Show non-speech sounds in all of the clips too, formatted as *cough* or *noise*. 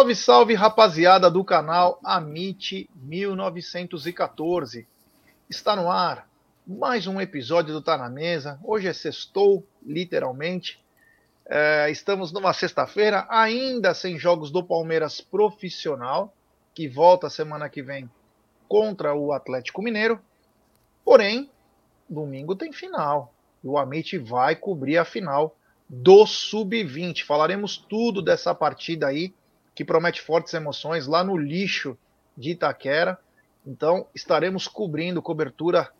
Salve, salve, rapaziada do canal Amit 1914. Está no ar mais um episódio do Tá na Mesa. Hoje é sextou, literalmente. É, estamos numa sexta-feira, ainda sem jogos do Palmeiras profissional, que volta semana que vem contra o Atlético Mineiro. Porém, domingo tem final. E o Amit vai cobrir a final do Sub-20. Falaremos tudo dessa partida aí que promete fortes emoções lá no lixo de Itaquera. Então, estaremos cobrindo cobertura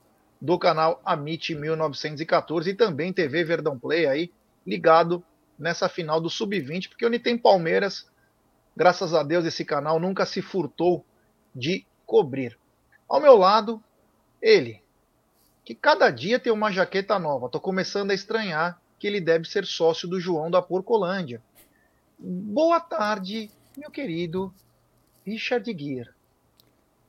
do canal Amit 1914 e também TV Verdão Play aí, ligado nessa final do Sub-20, porque onde tem Palmeiras, graças a Deus esse canal nunca se furtou de cobrir. Ao meu lado, ele, que cada dia tem uma jaqueta nova. Tô começando a estranhar que ele deve ser sócio do João da Porcolândia. Boa tarde, meu querido Richard Gear.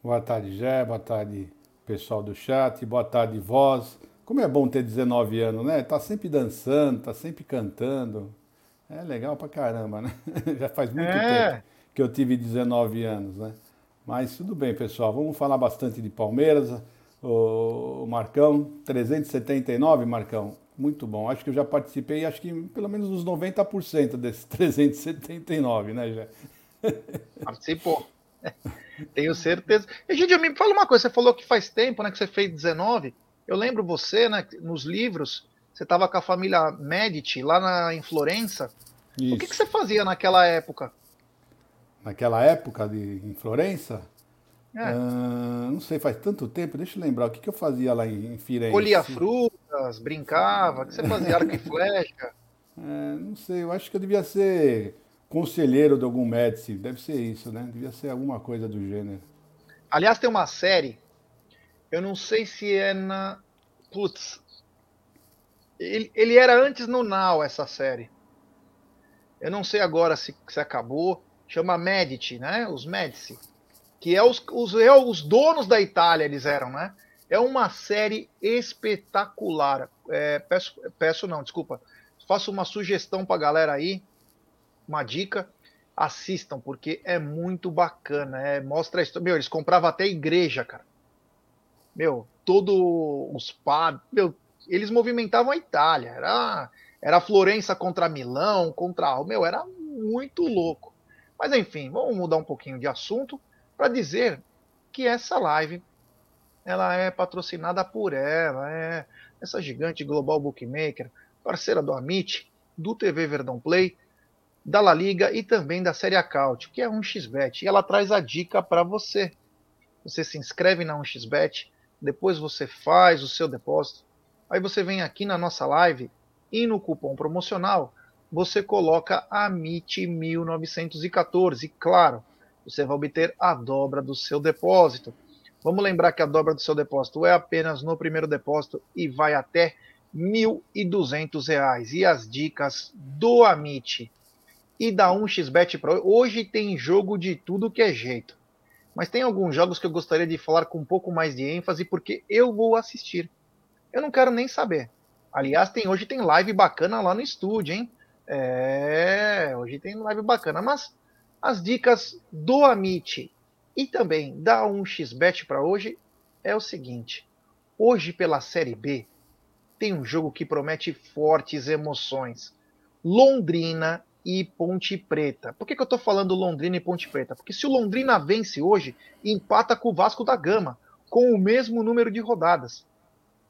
Boa tarde, Jé. Boa tarde, pessoal do chat. Boa tarde, voz. Como é bom ter 19 anos, né? Tá sempre dançando, tá sempre cantando. É legal pra caramba, né? *laughs* Já faz muito é. tempo que eu tive 19 anos, né? Mas tudo bem, pessoal. Vamos falar bastante de Palmeiras. O Marcão, 379, Marcão. Muito bom. Acho que eu já participei, acho que pelo menos uns 90% desses *laughs* 379, né, Jé? Participou. *laughs* Tenho certeza. E, gente, me fala uma coisa, você falou que faz tempo, né, que você fez 19. Eu lembro você, né, nos livros, você estava com a família Medici lá na, em Florença. Isso. O que, que você fazia naquela época? Naquela época de, em Florença? É. Uh, não sei, faz tanto tempo, deixa eu lembrar. O que, que eu fazia lá em, em Firenze? Colhia frutas, brincava, o que você fazia? Arco e flecha? *laughs* É, não sei, eu acho que eu devia ser conselheiro de algum médico, deve ser isso, né? Devia ser alguma coisa do gênero. Aliás, tem uma série, eu não sei se é na. Putz. Ele, ele era antes no Now, essa série. Eu não sei agora se, se acabou. Chama Medici, né? Os Medici que é os, os, é os donos da Itália, eles eram, né? É uma série espetacular. É, peço, peço não, desculpa. Faço uma sugestão para a galera aí, uma dica. Assistam, porque é muito bacana. É, mostra a história. Meu, eles compravam até igreja, cara. Meu, todos os padres. Meu, eles movimentavam a Itália. Era, era Florença contra Milão, contra. Meu, era muito louco. Mas enfim, vamos mudar um pouquinho de assunto para dizer que essa live ela é patrocinada por ela, é essa gigante global bookmaker, parceira do Amit, do TV Verdão Play, da La Liga e também da Série Acaute, que é um xbet. E ela traz a dica para você. Você se inscreve na 1xbet, depois você faz o seu depósito. Aí você vem aqui na nossa live e no cupom promocional você coloca AMIT 1914. Claro, você vai obter a dobra do seu depósito. Vamos lembrar que a dobra do seu depósito é apenas no primeiro depósito e vai até R$ 1.200. E as dicas do Amit e da 1xBet Pro, hoje tem jogo de tudo que é jeito. Mas tem alguns jogos que eu gostaria de falar com um pouco mais de ênfase porque eu vou assistir. Eu não quero nem saber. Aliás, tem hoje tem live bacana lá no estúdio, hein? É, hoje tem live bacana, mas as dicas do Amit e também da 1xBet para hoje é o seguinte: hoje pela Série B tem um jogo que promete fortes emoções. Londrina e Ponte Preta. Por que, que eu estou falando Londrina e Ponte Preta? Porque se o Londrina vence hoje, empata com o Vasco da Gama, com o mesmo número de rodadas.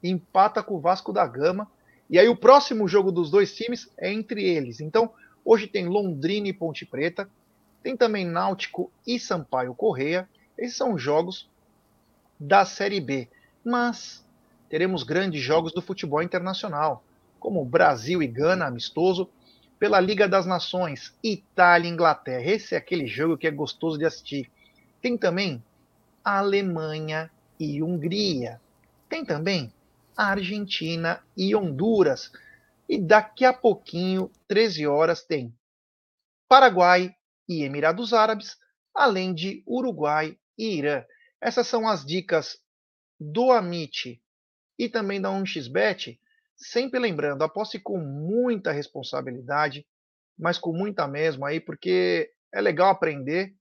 Empata com o Vasco da Gama. E aí o próximo jogo dos dois times é entre eles. Então, hoje tem Londrina e Ponte Preta. Tem também Náutico e Sampaio Correia. Esses são jogos da Série B. Mas teremos grandes jogos do futebol internacional, como Brasil e Gana, amistoso, pela Liga das Nações, Itália e Inglaterra. Esse é aquele jogo que é gostoso de assistir. Tem também Alemanha e Hungria. Tem também Argentina e Honduras. E daqui a pouquinho, 13 horas, tem Paraguai e Emirados Árabes, além de Uruguai e Irã. Essas são as dicas do Amit e também da 1xBet. Sempre lembrando, aposte com muita responsabilidade, mas com muita mesmo aí, porque é legal aprender,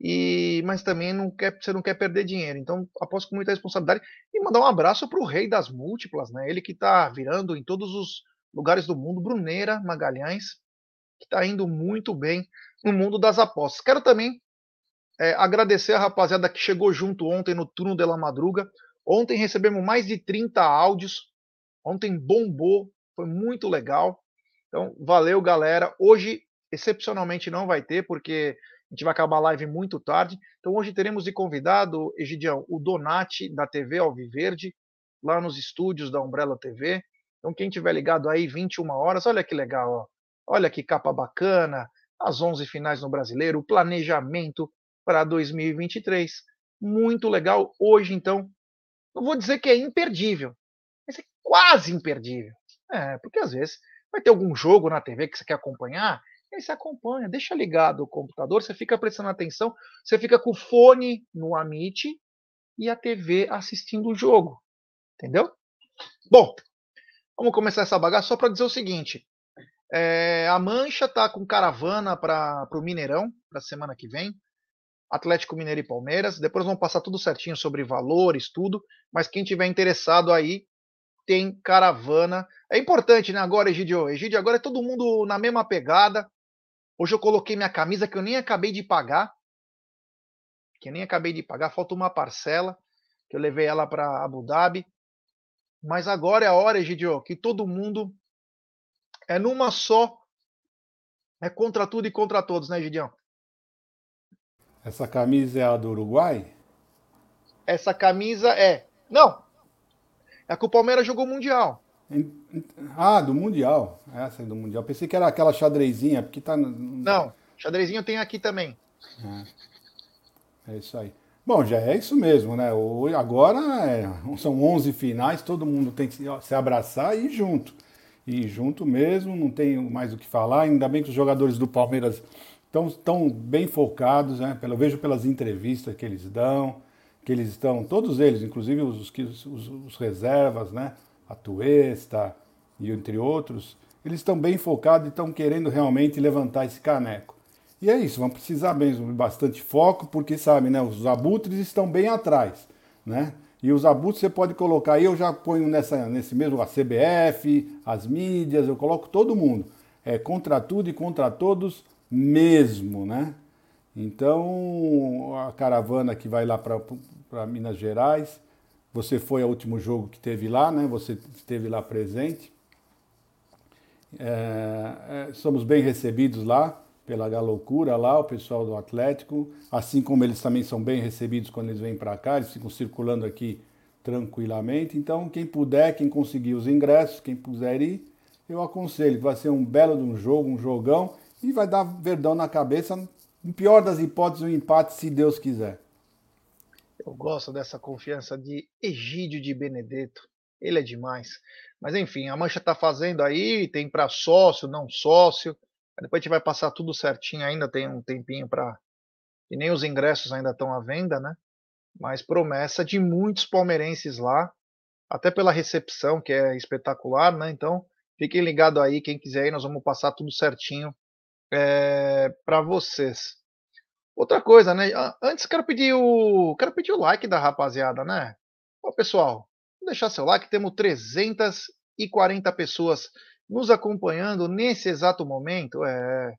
e mas também não quer, você não quer perder dinheiro. Então, aposto com muita responsabilidade. E mandar um abraço para o rei das múltiplas, né? Ele que está virando em todos os lugares do mundo, Bruneira Magalhães, que está indo muito bem no mundo das apostas. Quero também é, agradecer a rapaziada que chegou junto ontem no turno de la madruga. Ontem recebemos mais de 30 áudios. Ontem bombou, foi muito legal. Então, valeu, galera. Hoje, excepcionalmente, não vai ter, porque a gente vai acabar a live muito tarde. Então, hoje teremos de convidado, Egidião, o Donati da TV Alviverde, lá nos estúdios da Umbrella TV. Então, quem tiver ligado aí, 21 horas, olha que legal, ó. olha que capa bacana, as 11 finais no Brasileiro, o planejamento para 2023. Muito legal. Hoje, então, não vou dizer que é imperdível, quase imperdível. É, porque às vezes vai ter algum jogo na TV que você quer acompanhar, e aí você acompanha, deixa ligado o computador, você fica prestando atenção, você fica com o fone no Amit e a TV assistindo o jogo. Entendeu? Bom, vamos começar essa bagaça só para dizer o seguinte: é, a Mancha tá com caravana para o Mineirão, para semana que vem. Atlético Mineiro e Palmeiras. Depois vão passar tudo certinho sobre valores, tudo. Mas quem tiver interessado aí, tem caravana. É importante, né? Agora, Egidio. Egidio, agora é todo mundo na mesma pegada. Hoje eu coloquei minha camisa que eu nem acabei de pagar. Que eu nem acabei de pagar. Falta uma parcela. Que eu levei ela para Abu Dhabi. Mas agora é a hora, Egidio, que todo mundo é numa só. É contra tudo e contra todos, né, Gideão? Essa camisa é a do Uruguai? Essa camisa é. Não! É que o Palmeiras jogou Mundial. Ah, do Mundial. Essa é do Mundial. Pensei que era aquela xadrezinha, porque tá. Não, xadrezinho tem aqui também. É, é isso aí. Bom, já é isso mesmo, né? Agora é, são 11 finais, todo mundo tem que se abraçar e ir junto. E junto mesmo, não tenho mais o que falar. Ainda bem que os jogadores do Palmeiras estão, estão bem focados, né? Pelo, vejo pelas entrevistas que eles dão, que eles estão, todos eles, inclusive os, os, os, reservas, né? A Tuesta e entre outros, eles estão bem focados e estão querendo realmente levantar esse caneco. E é isso, vão precisar mesmo de bastante foco, porque sabe, né? Os abutres estão bem atrás, né? E os abutres você pode colocar eu já ponho nessa, nesse mesmo a CBF, as mídias, eu coloco todo mundo. É contra tudo e contra todos mesmo, né? Então, a caravana que vai lá para Minas Gerais, você foi ao último jogo que teve lá, né? Você esteve lá presente. É, é, somos bem recebidos lá pela Galoucura lá, o pessoal do Atlético, assim como eles também são bem recebidos quando eles vêm para cá, eles ficam circulando aqui tranquilamente. Então, quem puder, quem conseguir os ingressos, quem puder ir, eu aconselho, vai ser um belo de um jogo, um jogão e vai dar verdão na cabeça. No pior das hipóteses, um empate, se Deus quiser. Eu gosto dessa confiança de Egídio de Benedetto. Ele é demais. Mas enfim, a Mancha está fazendo aí, tem para sócio, não sócio. Depois a gente vai passar tudo certinho ainda, tem um tempinho para. E nem os ingressos ainda estão à venda, né? Mas promessa de muitos palmeirenses lá, até pela recepção, que é espetacular, né? Então, fiquem ligados aí, quem quiser aí, nós vamos passar tudo certinho é, para vocês. Outra coisa, né? Antes quero pedir o quero pedir o like da rapaziada, né? Ó, pessoal, deixar seu like, temos 340 pessoas nos acompanhando nesse exato momento. É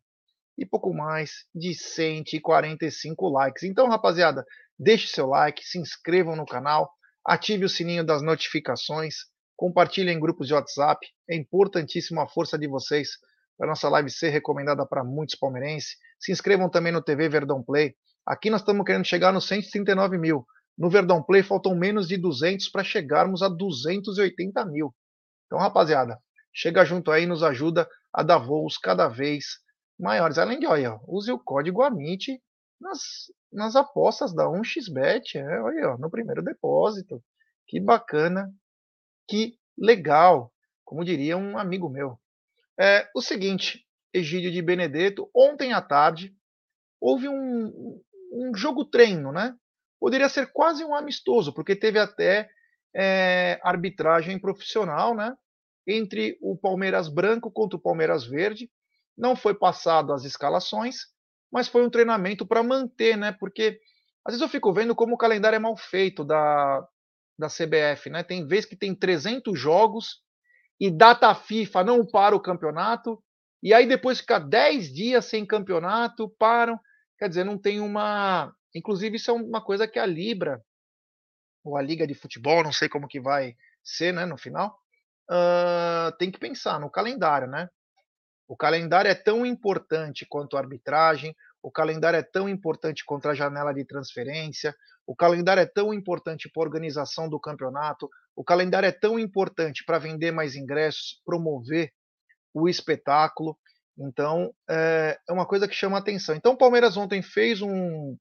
e pouco mais de 145 likes. Então, rapaziada, deixe seu like, se inscrevam no canal, ative o sininho das notificações, compartilhem em grupos de WhatsApp. É importantíssimo a força de vocês para nossa live ser recomendada para muitos palmeirenses. Se inscrevam também no TV Verdão Play. Aqui nós estamos querendo chegar nos 139 mil. No Verdão Play faltam menos de 200 para chegarmos a 280 mil. Então, rapaziada, chega junto aí, nos ajuda a dar voos cada vez maiores. Além de, olha, use o código AMIT nas, nas apostas da 1xBet, é, olha, no primeiro depósito. Que bacana, que legal, como diria um amigo meu. É o seguinte, Egídio de Benedetto, ontem à tarde houve um, um jogo treino, né? Poderia ser quase um amistoso, porque teve até é, arbitragem profissional, né? Entre o Palmeiras branco contra o Palmeiras verde. Não foi passado as escalações, mas foi um treinamento para manter, né? Porque às vezes eu fico vendo como o calendário é mal feito da, da CBF, né? Tem vezes que tem 300 jogos e data FIFA não para o campeonato, e aí depois fica 10 dias sem campeonato, param. Quer dizer, não tem uma. Inclusive, isso é uma coisa que a Libra, ou a Liga de Futebol, não sei como que vai ser né, no final, uh, tem que pensar no calendário, né? O calendário é tão importante quanto a arbitragem, o calendário é tão importante quanto a janela de transferência, o calendário é tão importante para a organização do campeonato, o calendário é tão importante para vender mais ingressos, promover o espetáculo. Então, é, é uma coisa que chama atenção. Então, o Palmeiras ontem fez um,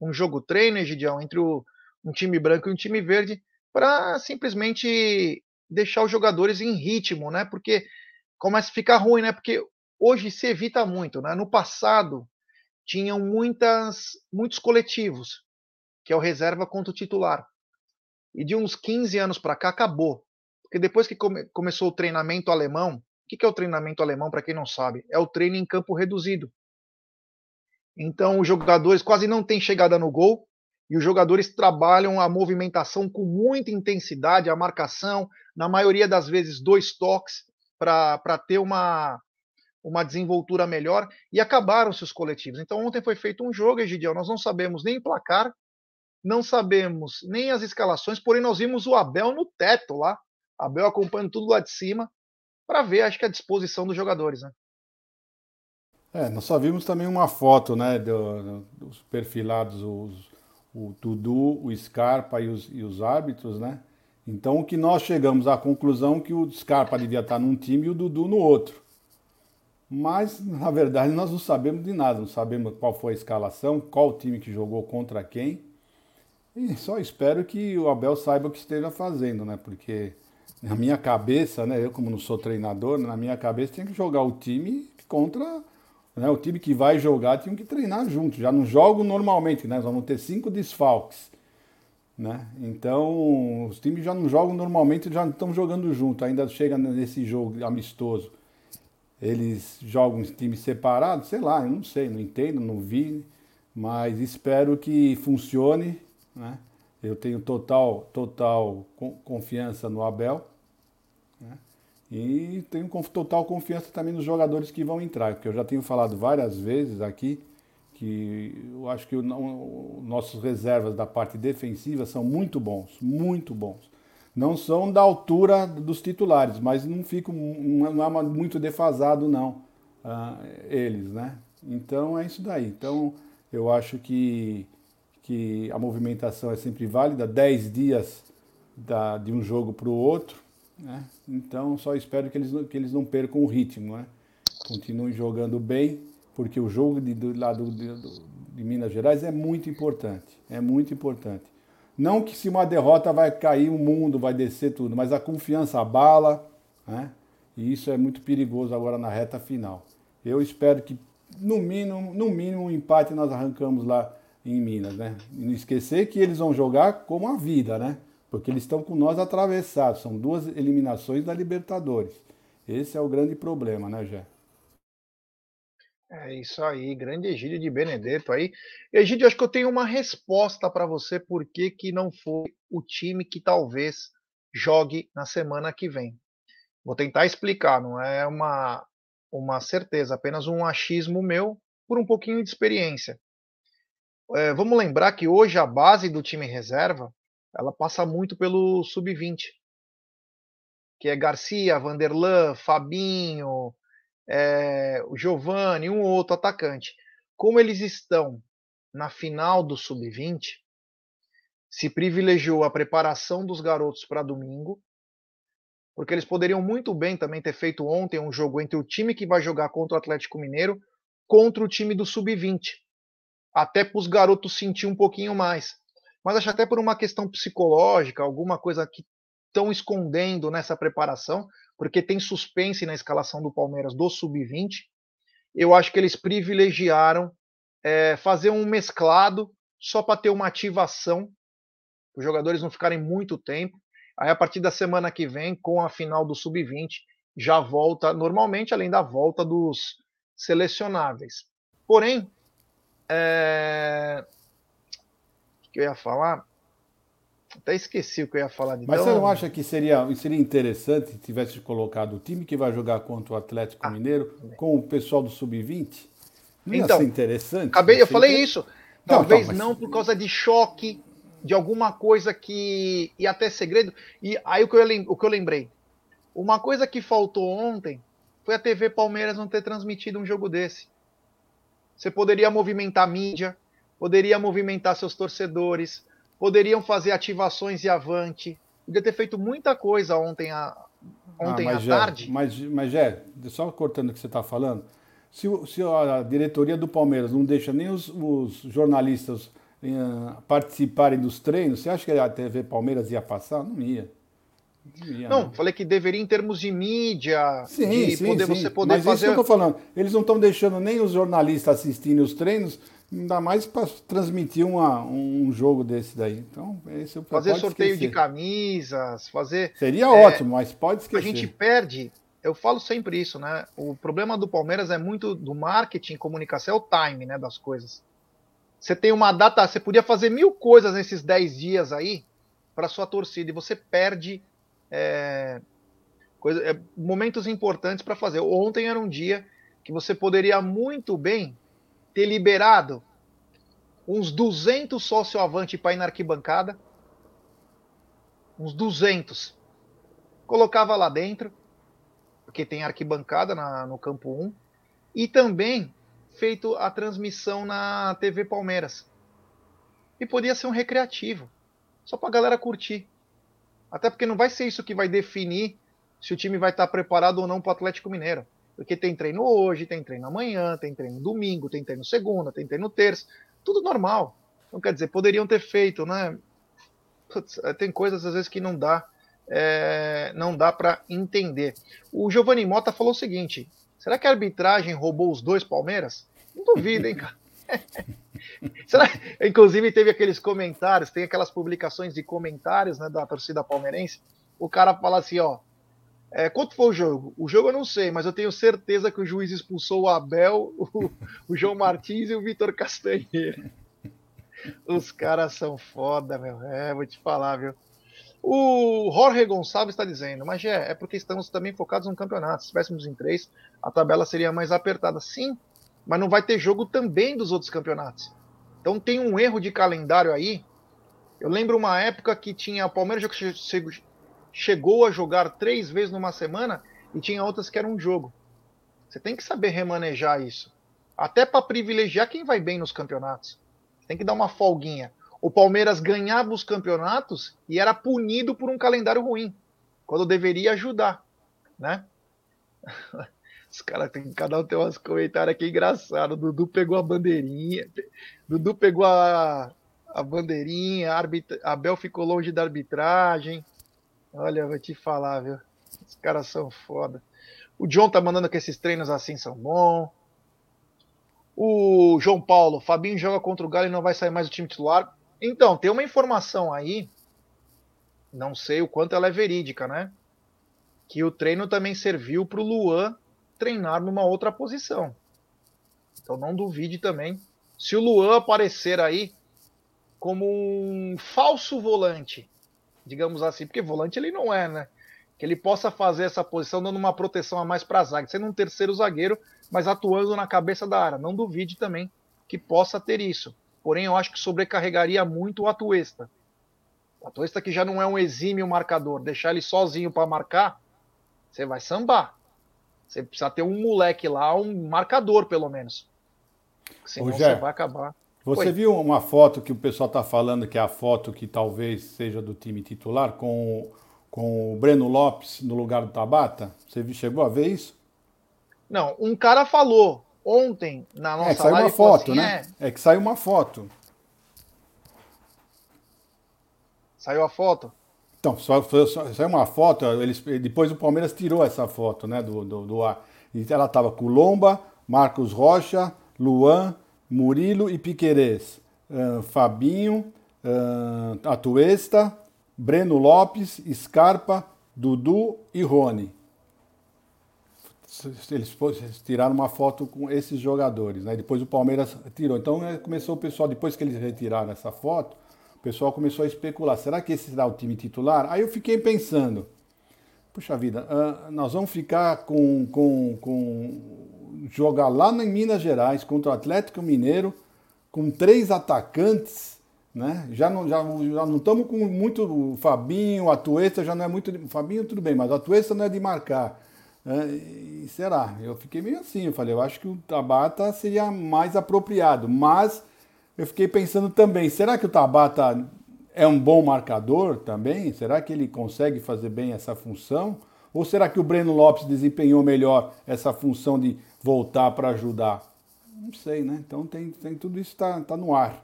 um jogo treino, Egidião, entre o, um time branco e um time verde, para simplesmente deixar os jogadores em ritmo, né? Porque começa a ficar ruim, né? Porque hoje se evita muito, né? No passado tinham muitas muitos coletivos, que é o reserva contra o titular. E de uns 15 anos para cá acabou. Porque depois que come, começou o treinamento alemão, o que, que é o treinamento alemão para quem não sabe? É o treino em campo reduzido. Então os jogadores quase não têm chegada no gol, e os jogadores trabalham a movimentação com muita intensidade, a marcação, na maioria das vezes dois toques para ter uma, uma desenvoltura melhor e acabaram-se os coletivos. Então ontem foi feito um jogo, Egidiel, nós não sabemos nem placar, não sabemos nem as escalações, porém nós vimos o Abel no teto lá, Abel acompanhando tudo lá de cima, para ver, acho que a disposição dos jogadores, né? É, nós só vimos também uma foto, né, do, dos perfilados, os, o Dudu, o Scarpa e os, e os árbitros, né? Então o que nós chegamos à conclusão é que o Scarpa devia estar num time e o Dudu no outro. Mas, na verdade, nós não sabemos de nada, não sabemos qual foi a escalação, qual time que jogou contra quem. E só espero que o Abel saiba o que esteja fazendo, né? Porque na minha cabeça, né, eu como não sou treinador, na minha cabeça tem que jogar o time contra né? O time que vai jogar tinha que treinar junto. Já não jogam normalmente, né? Nós vamos ter cinco desfalques. Né? Então, os times já não jogam normalmente, já não estão jogando junto. Ainda chega nesse jogo amistoso. Eles jogam em times separados, sei lá, eu não sei, não entendo, não vi, mas espero que funcione. Né? Eu tenho total, total confiança no Abel. Né? E tenho total confiança também nos jogadores que vão entrar, porque eu já tenho falado várias vezes aqui que eu acho que o, nossos reservas da parte defensiva são muito bons, muito bons. Não são da altura dos titulares, mas não ficam não é muito defasado não uh, eles, né? Então é isso daí. Então eu acho que que a movimentação é sempre válida, 10 dias da, de um jogo para o outro, né? Então, só espero que eles, que eles não percam o ritmo, né? continuem jogando bem, porque o jogo de, do lado de, de Minas Gerais é muito importante. É muito importante. Não que se uma derrota vai cair o mundo, vai descer tudo, mas a confiança abala, né? E isso é muito perigoso agora na reta final. Eu espero que no mínimo, no mínimo um empate nós arrancamos lá em Minas, né? E não esquecer que eles vão jogar como a vida, né? porque eles estão com nós atravessados. São duas eliminações da Libertadores. Esse é o grande problema, né, Jé? É isso aí, grande Egídio de Benedetto aí. Egídio, acho que eu tenho uma resposta para você por que, que não foi o time que talvez jogue na semana que vem. Vou tentar explicar, não é uma, uma certeza, apenas um achismo meu por um pouquinho de experiência. É, vamos lembrar que hoje a base do time reserva ela passa muito pelo sub-20, que é Garcia, Vanderlan, Fabinho, é, o Giovani, um ou outro atacante. Como eles estão na final do sub-20, se privilegiou a preparação dos garotos para domingo, porque eles poderiam muito bem também ter feito ontem um jogo entre o time que vai jogar contra o Atlético Mineiro contra o time do sub-20, até para os garotos sentir um pouquinho mais mas acho até por uma questão psicológica, alguma coisa que estão escondendo nessa preparação, porque tem suspense na escalação do Palmeiras do sub-20. Eu acho que eles privilegiaram é, fazer um mesclado só para ter uma ativação, os jogadores não ficarem muito tempo. Aí a partir da semana que vem, com a final do sub-20, já volta normalmente, além da volta dos selecionáveis. Porém, É... O que eu ia falar? Até esqueci o que eu ia falar. Mas você não acha que seria, seria interessante se tivesse colocado o time que vai jogar contra o Atlético ah, Mineiro com o pessoal do Sub-20? Não então, ia ser interessante? Acabei, eu falei isso. Não, Talvez então, mas... não por causa de choque, de alguma coisa que. e até segredo. E aí o que, eu, o que eu lembrei. Uma coisa que faltou ontem foi a TV Palmeiras não ter transmitido um jogo desse. Você poderia movimentar mídia, poderia movimentar seus torcedores, poderiam fazer ativações e avante. Podia ter feito muita coisa ontem, a, ontem ah, à tarde. Mas, mas, é, só cortando o que você está falando, se, se, a diretoria do Palmeiras não deixa nem os, os jornalistas uh, participarem dos treinos, você acha que a TV Palmeiras ia passar? Não ia. Não, falei que deveria em termos de mídia, sim, de sim, poder, sim. você poder Mas fazer... isso que eu estou falando. Eles não estão deixando nem os jornalistas assistirem os treinos, ainda mais para transmitir uma, um jogo desse daí. Então, esse Fazer sorteio esquecer. de camisas, fazer... Seria é, ótimo, mas pode esquecer. A gente perde, eu falo sempre isso, né? O problema do Palmeiras é muito do marketing, comunicação, é o time né, das coisas. Você tem uma data, você podia fazer mil coisas nesses 10 dias aí para sua torcida e você perde é, coisa, é, momentos importantes para fazer. Ontem era um dia que você poderia muito bem ter liberado uns 200 sócio avante para ir na arquibancada. Uns 200. Colocava lá dentro, porque tem arquibancada na, no campo 1. E também feito a transmissão na TV Palmeiras. E podia ser um recreativo, só para a galera curtir. Até porque não vai ser isso que vai definir se o time vai estar preparado ou não para o Atlético Mineiro. Porque tem treino hoje, tem treino amanhã, tem treino domingo, tem treino segunda, tem treino terça, tudo normal. Então, quer dizer, poderiam ter feito, né? Putz, é, tem coisas às vezes que não dá, é, não dá para entender. O Giovanni Mota falou o seguinte: será que a arbitragem roubou os dois Palmeiras? Não duvido, hein, cara. *laughs* Será? Inclusive teve aqueles comentários, tem aquelas publicações de comentários né, da torcida palmeirense. O cara fala assim, ó. É, quanto foi o jogo? O jogo eu não sei, mas eu tenho certeza que o juiz expulsou o Abel, o, o João Martins e o Vitor Castanheira. Os caras são foda, meu. É, vou te falar, viu? O Jorge Gonçalves está dizendo, mas é, é porque estamos também focados no campeonato. Se estivéssemos em três, a tabela seria mais apertada. Sim, mas não vai ter jogo também dos outros campeonatos. Então tem um erro de calendário aí. Eu lembro uma época que tinha o Palmeiras chegou a jogar três vezes numa semana e tinha outras que eram um jogo. Você tem que saber remanejar isso. Até para privilegiar quem vai bem nos campeonatos. Tem que dar uma folguinha. O Palmeiras ganhava os campeonatos e era punido por um calendário ruim, quando deveria ajudar, né? *laughs* Os caras tem cada um tem uns comentários aqui engraçados. Dudu pegou a bandeirinha. Dudu pegou a, a bandeirinha. A Abel ficou longe da arbitragem. Olha, vou te falar, viu? Os caras são foda. O John tá mandando que esses treinos assim são bons. O João Paulo, Fabinho joga contra o Galo e não vai sair mais do time titular. Então, tem uma informação aí, não sei o quanto ela é verídica, né? Que o treino também serviu para o Luan treinar numa outra posição. Então não duvide também. Se o Luan aparecer aí como um falso volante, digamos assim, porque volante ele não é, né? Que ele possa fazer essa posição dando uma proteção a mais para a zaga, sendo um terceiro zagueiro, mas atuando na cabeça da área. Não duvide também que possa ter isso. Porém, eu acho que sobrecarregaria muito o Atuesta. O Atuesta que já não é um exímio marcador, deixar ele sozinho para marcar, você vai sambar. Você precisa ter um moleque lá, um marcador, pelo menos. Senão Ô, você vai acabar. Você Oi. viu uma foto que o pessoal está falando que é a foto que talvez seja do time titular, com, com o Breno Lopes no lugar do Tabata? Você chegou a ver isso? Não, um cara falou ontem na nossa é, que saiu live. Uma foto, assim, né? É... é que saiu uma foto. Saiu a foto? Então, só, só, só uma foto, eles, depois o Palmeiras tirou essa foto né, do, do, do ar. E ela estava com Lomba, Marcos Rocha, Luan, Murilo e Piquerez. Uh, Fabinho, uh, Atuesta, Breno Lopes, Scarpa, Dudu e Rony. eles tiraram uma foto com esses jogadores, né? Depois o Palmeiras tirou. Então é, começou o pessoal, depois que eles retiraram essa foto, o pessoal começou a especular: será que esse será o time titular? Aí eu fiquei pensando: puxa vida, uh, nós vamos ficar com, com, com. Jogar lá em Minas Gerais contra o Atlético Mineiro com três atacantes. Né? Já não já, já não estamos com muito o Fabinho, o Atuesta já não é muito. O Fabinho tudo bem, mas o Atuesta não é de marcar. É, será? Eu fiquei meio assim, eu falei, eu acho que o Tabata seria mais apropriado, mas eu fiquei pensando também, será que o Tabata é um bom marcador também? Será que ele consegue fazer bem essa função? Ou será que o Breno Lopes desempenhou melhor essa função de voltar para ajudar? Não sei, né? Então tem, tem tudo isso está tá no ar.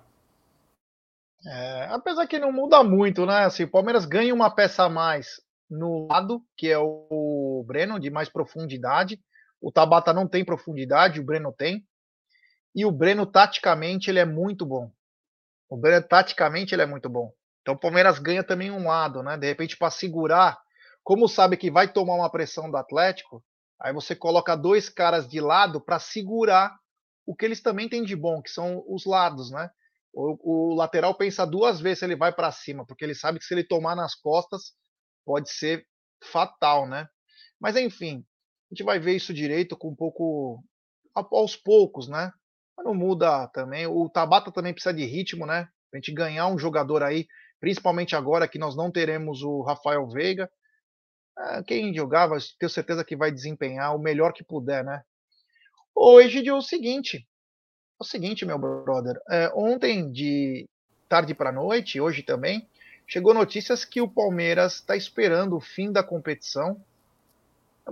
É, apesar que não muda muito, né? Assim, o Palmeiras ganha uma peça a mais no lado, que é o Breno, de mais profundidade. O Tabata não tem profundidade, o Breno tem. E o Breno, taticamente, ele é muito bom. O Breno, taticamente, ele é muito bom. Então o Palmeiras ganha também um lado, né? De repente, para segurar, como sabe que vai tomar uma pressão do Atlético, aí você coloca dois caras de lado para segurar o que eles também têm de bom, que são os lados, né? O, o lateral pensa duas vezes se ele vai para cima, porque ele sabe que se ele tomar nas costas, pode ser fatal, né? Mas enfim, a gente vai ver isso direito com um pouco aos poucos, né? Mas não muda também. O Tabata também precisa de ritmo, né? A gente ganhar um jogador aí, principalmente agora que nós não teremos o Rafael Veiga. É, quem jogava, tenho certeza que vai desempenhar o melhor que puder, né? Hoje é o seguinte, é o seguinte, meu brother. É, ontem de tarde para noite, hoje também, chegou notícias que o Palmeiras está esperando o fim da competição.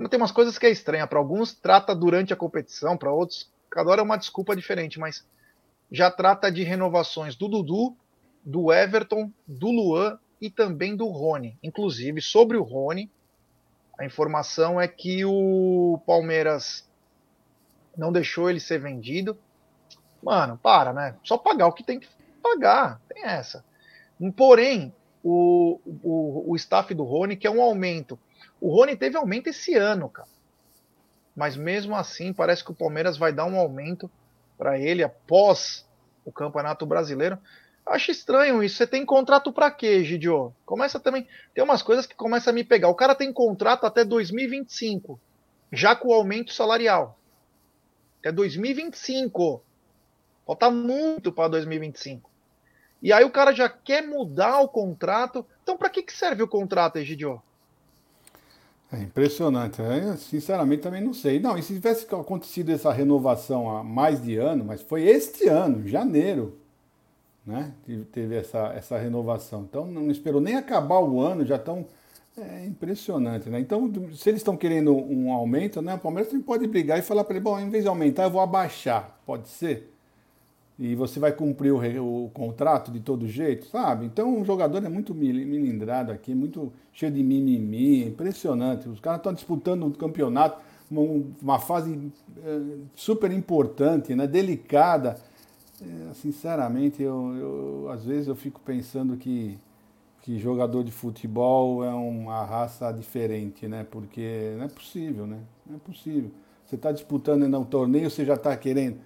Tem umas coisas que é estranha. Para alguns trata durante a competição, para outros, cada hora é uma desculpa diferente, mas já trata de renovações do Dudu, do Everton, do Luan e também do Rony. Inclusive, sobre o Rony, a informação é que o Palmeiras não deixou ele ser vendido. Mano, para, né? Só pagar o que tem que pagar. Tem essa. Porém, o, o, o staff do Rony, que é um aumento. O Rony teve aumento esse ano, cara. Mas mesmo assim, parece que o Palmeiras vai dar um aumento para ele após o Campeonato Brasileiro. Acho estranho isso. Você tem contrato para quê, Gidio? Começa também. Tem umas coisas que começam a me pegar. O cara tem contrato até 2025, já com o aumento salarial. Até 2025. Falta muito para 2025. E aí o cara já quer mudar o contrato. Então, para que, que serve o contrato, Egidio? É impressionante. Eu, sinceramente, também não sei. Não, e se tivesse acontecido essa renovação há mais de ano, mas foi este ano, janeiro, né? Teve essa, essa renovação. Então, não esperou nem acabar o ano, já estão. É impressionante, né? Então, se eles estão querendo um aumento, né? O Palmeiras também pode brigar e falar para ele: bom, em vez de aumentar, eu vou abaixar. Pode ser? e você vai cumprir o, o, contrato de todo jeito, sabe? Então o jogador é muito milindrado aqui, muito cheio de mimimi, impressionante. Os caras estão disputando um campeonato, uma, uma fase é, super importante, né? delicada. É, sinceramente, eu, eu, às vezes eu fico pensando que, que jogador de futebol é uma raça diferente, né? Porque não é possível, né? Não é possível. Você está disputando um torneio, você já está querendo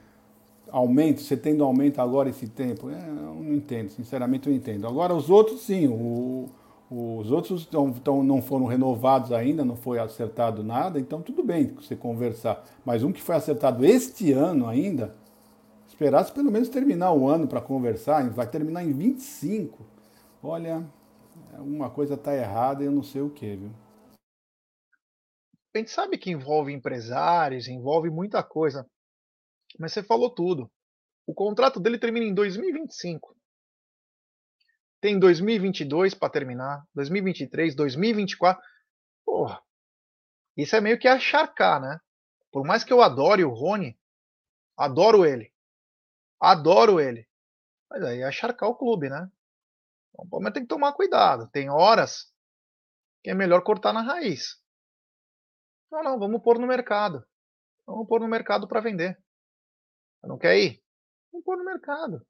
aumento, você tendo aumento agora esse tempo? É, eu não entendo, sinceramente eu entendo. Agora os outros sim, o, os outros tão, tão, não foram renovados ainda, não foi acertado nada, então tudo bem você conversar. Mas um que foi acertado este ano ainda, esperasse pelo menos terminar o ano para conversar, vai terminar em 25. Olha, alguma coisa está errada e eu não sei o que, viu? A gente sabe que envolve empresários, envolve muita coisa. Mas você falou tudo. O contrato dele termina em 2025. Tem 2022 para terminar, 2023, 2024. Porra. Isso é meio que acharcar, né? Por mais que eu adore o Rony, adoro ele. Adoro ele. Mas aí é acharcar o clube, né? Então, o Palmeiras tem que tomar cuidado. Tem horas que é melhor cortar na raiz. Não, não, vamos pôr no mercado. Vamos pôr no mercado para vender. Não quer ir? Não pôr no mercado.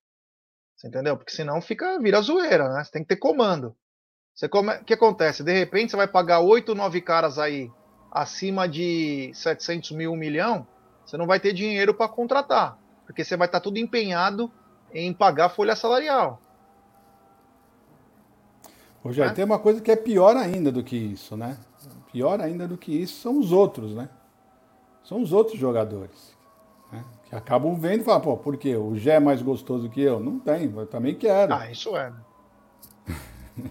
Você entendeu? Porque senão fica, vira zoeira, né? Você tem que ter comando. Você come... O que acontece? De repente você vai pagar oito, nove caras aí acima de 700 mil, 1 milhão, você não vai ter dinheiro para contratar, porque você vai estar tudo empenhado em pagar folha salarial. Rogério, é? tem uma coisa que é pior ainda do que isso, né? Pior ainda do que isso são os outros, né? São os outros jogadores. Né? Que acabam vendo e falam, pô, por quê? O Gé é mais gostoso que eu? Não tem, eu também quero. Ah, isso é. Né? *laughs*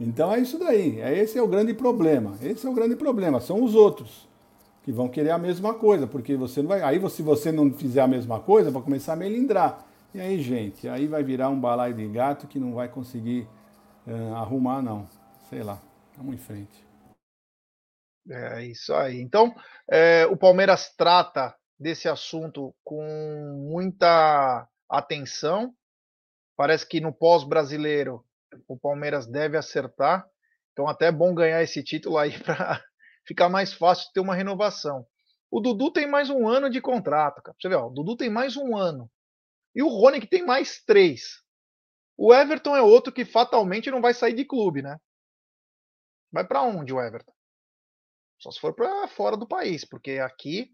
então é isso daí. É, esse é o grande problema. Esse é o grande problema. São os outros que vão querer a mesma coisa, porque você não vai. Aí, se você não fizer a mesma coisa, vai começar a melindrar. E aí, gente, aí vai virar um balaio de gato que não vai conseguir uh, arrumar, não. Sei lá. Vamos em frente. É isso aí. Então, é, o Palmeiras trata desse assunto com muita atenção. Parece que no pós-brasileiro o Palmeiras deve acertar. Então, até é bom ganhar esse título aí *laughs* para ficar mais fácil ter uma renovação. O Dudu tem mais um ano de contrato, cara. Você vê, ó, o Dudu tem mais um ano. E o Rony que tem mais três. O Everton é outro que fatalmente não vai sair de clube, né? Vai para onde o Everton? Só se for para fora do país, porque aqui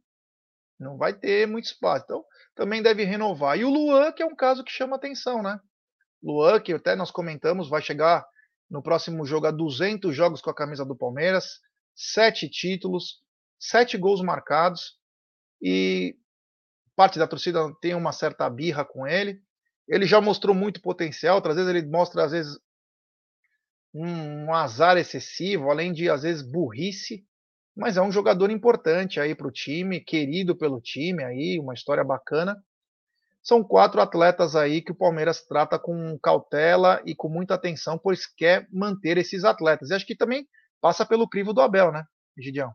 não vai ter muito espaço. Então, também deve renovar. E o Luan, que é um caso que chama atenção, né? Luan, que até nós comentamos, vai chegar no próximo jogo a 200 jogos com a camisa do Palmeiras, sete títulos, sete gols marcados e parte da torcida tem uma certa birra com ele. Ele já mostrou muito potencial, outras vezes ele mostra às vezes um, azar excessivo, além de às vezes burrice, mas é um jogador importante aí para o time, querido pelo time aí, uma história bacana. São quatro atletas aí que o Palmeiras trata com cautela e com muita atenção, pois quer manter esses atletas. E acho que também passa pelo crivo do Abel, né, Gidião?